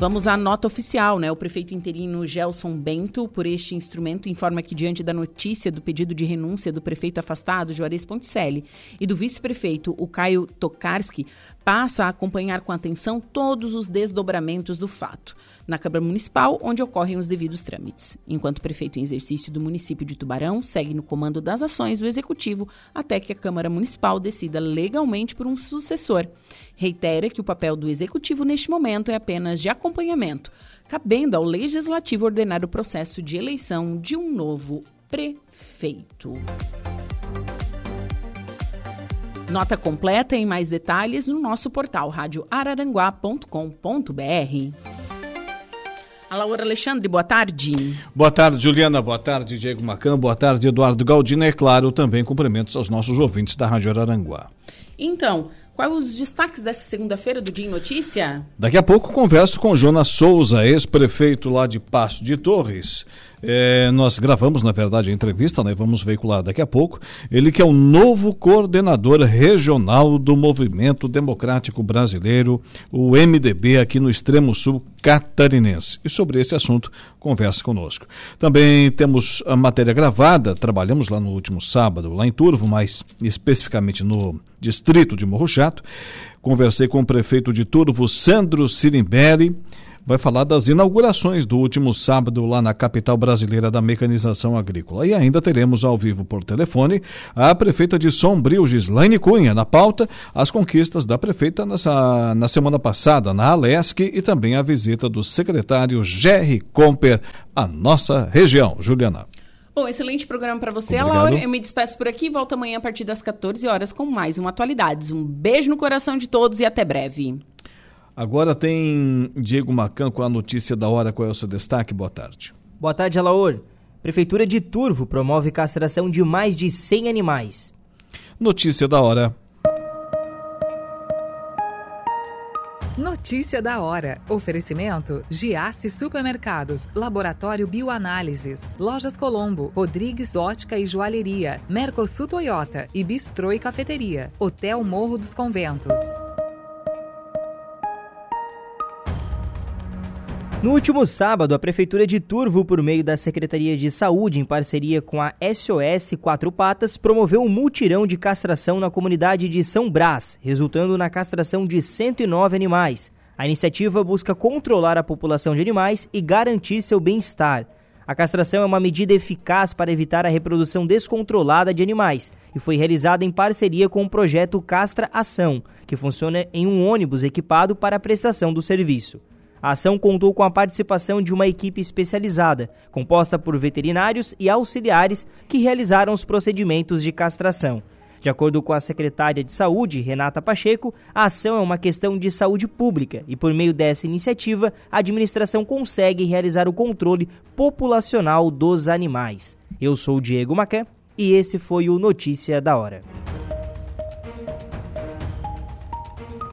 Vamos à nota oficial, né? O prefeito interino Gelson Bento, por este instrumento, informa que, diante da notícia do pedido de renúncia do prefeito afastado, Juarez Ponticelli, e do vice-prefeito, o Caio Tokarski, passa a acompanhar com atenção todos os desdobramentos do fato na Câmara Municipal, onde ocorrem os devidos trâmites. Enquanto prefeito em exercício do município de Tubarão, segue no comando das ações do Executivo até que a Câmara Municipal decida legalmente por um sucessor. Reitera que o papel do Executivo neste momento é apenas de acompanhamento, cabendo ao Legislativo ordenar o processo de eleição de um novo prefeito. Nota completa em mais detalhes no nosso portal radioararanguá.com.br. A Laura Alexandre, boa tarde. Boa tarde, Juliana. Boa tarde, Diego Macan. Boa tarde, Eduardo Galdino. É claro, também cumprimentos aos nossos ouvintes da Rádio Araranguá. Então, quais os destaques dessa segunda-feira do Dia em Notícia? Daqui a pouco converso com Jonas Souza, ex-prefeito lá de Passo de Torres. É, nós gravamos, na verdade, a entrevista, né? Vamos veicular daqui a pouco. Ele que é o novo coordenador regional do Movimento Democrático Brasileiro, o MDB, aqui no extremo sul catarinense. E sobre esse assunto, conversa conosco. Também temos a matéria gravada, trabalhamos lá no último sábado, lá em Turvo, mais especificamente no distrito de Morro Chato. Conversei com o prefeito de Turvo, Sandro Sirimberi vai falar das inaugurações do último sábado lá na capital brasileira da mecanização agrícola. E ainda teremos ao vivo por telefone a prefeita de Sombrio, Gislaine Cunha, na pauta, as conquistas da prefeita nessa, na semana passada na Alesc e também a visita do secretário Jerry Comper à nossa região. Juliana. Bom, excelente programa para você, Obrigado. Laura. Eu me despeço por aqui e volto amanhã a partir das 14 horas com mais uma Atualidades. Um beijo no coração de todos e até breve. Agora tem Diego Macan com a notícia da hora. Qual é o seu destaque? Boa tarde. Boa tarde, Alaor. Prefeitura de Turvo promove castração de mais de 100 animais. Notícia da hora. Notícia da hora. Oferecimento: Giasse Supermercados, Laboratório Bioanálises, Lojas Colombo, Rodrigues Ótica e Joalheria, Mercosul Toyota e Bistrô e Cafeteria, Hotel Morro dos Conventos. No último sábado, a Prefeitura de Turvo, por meio da Secretaria de Saúde, em parceria com a SOS Quatro Patas, promoveu um multirão de castração na comunidade de São Brás, resultando na castração de 109 animais. A iniciativa busca controlar a população de animais e garantir seu bem-estar. A castração é uma medida eficaz para evitar a reprodução descontrolada de animais e foi realizada em parceria com o projeto Castra Ação, que funciona em um ônibus equipado para a prestação do serviço. A ação contou com a participação de uma equipe especializada, composta por veterinários e auxiliares que realizaram os procedimentos de castração. De acordo com a secretária de Saúde, Renata Pacheco, a ação é uma questão de saúde pública e, por meio dessa iniciativa, a administração consegue realizar o controle populacional dos animais. Eu sou o Diego Macan e esse foi o Notícia da Hora.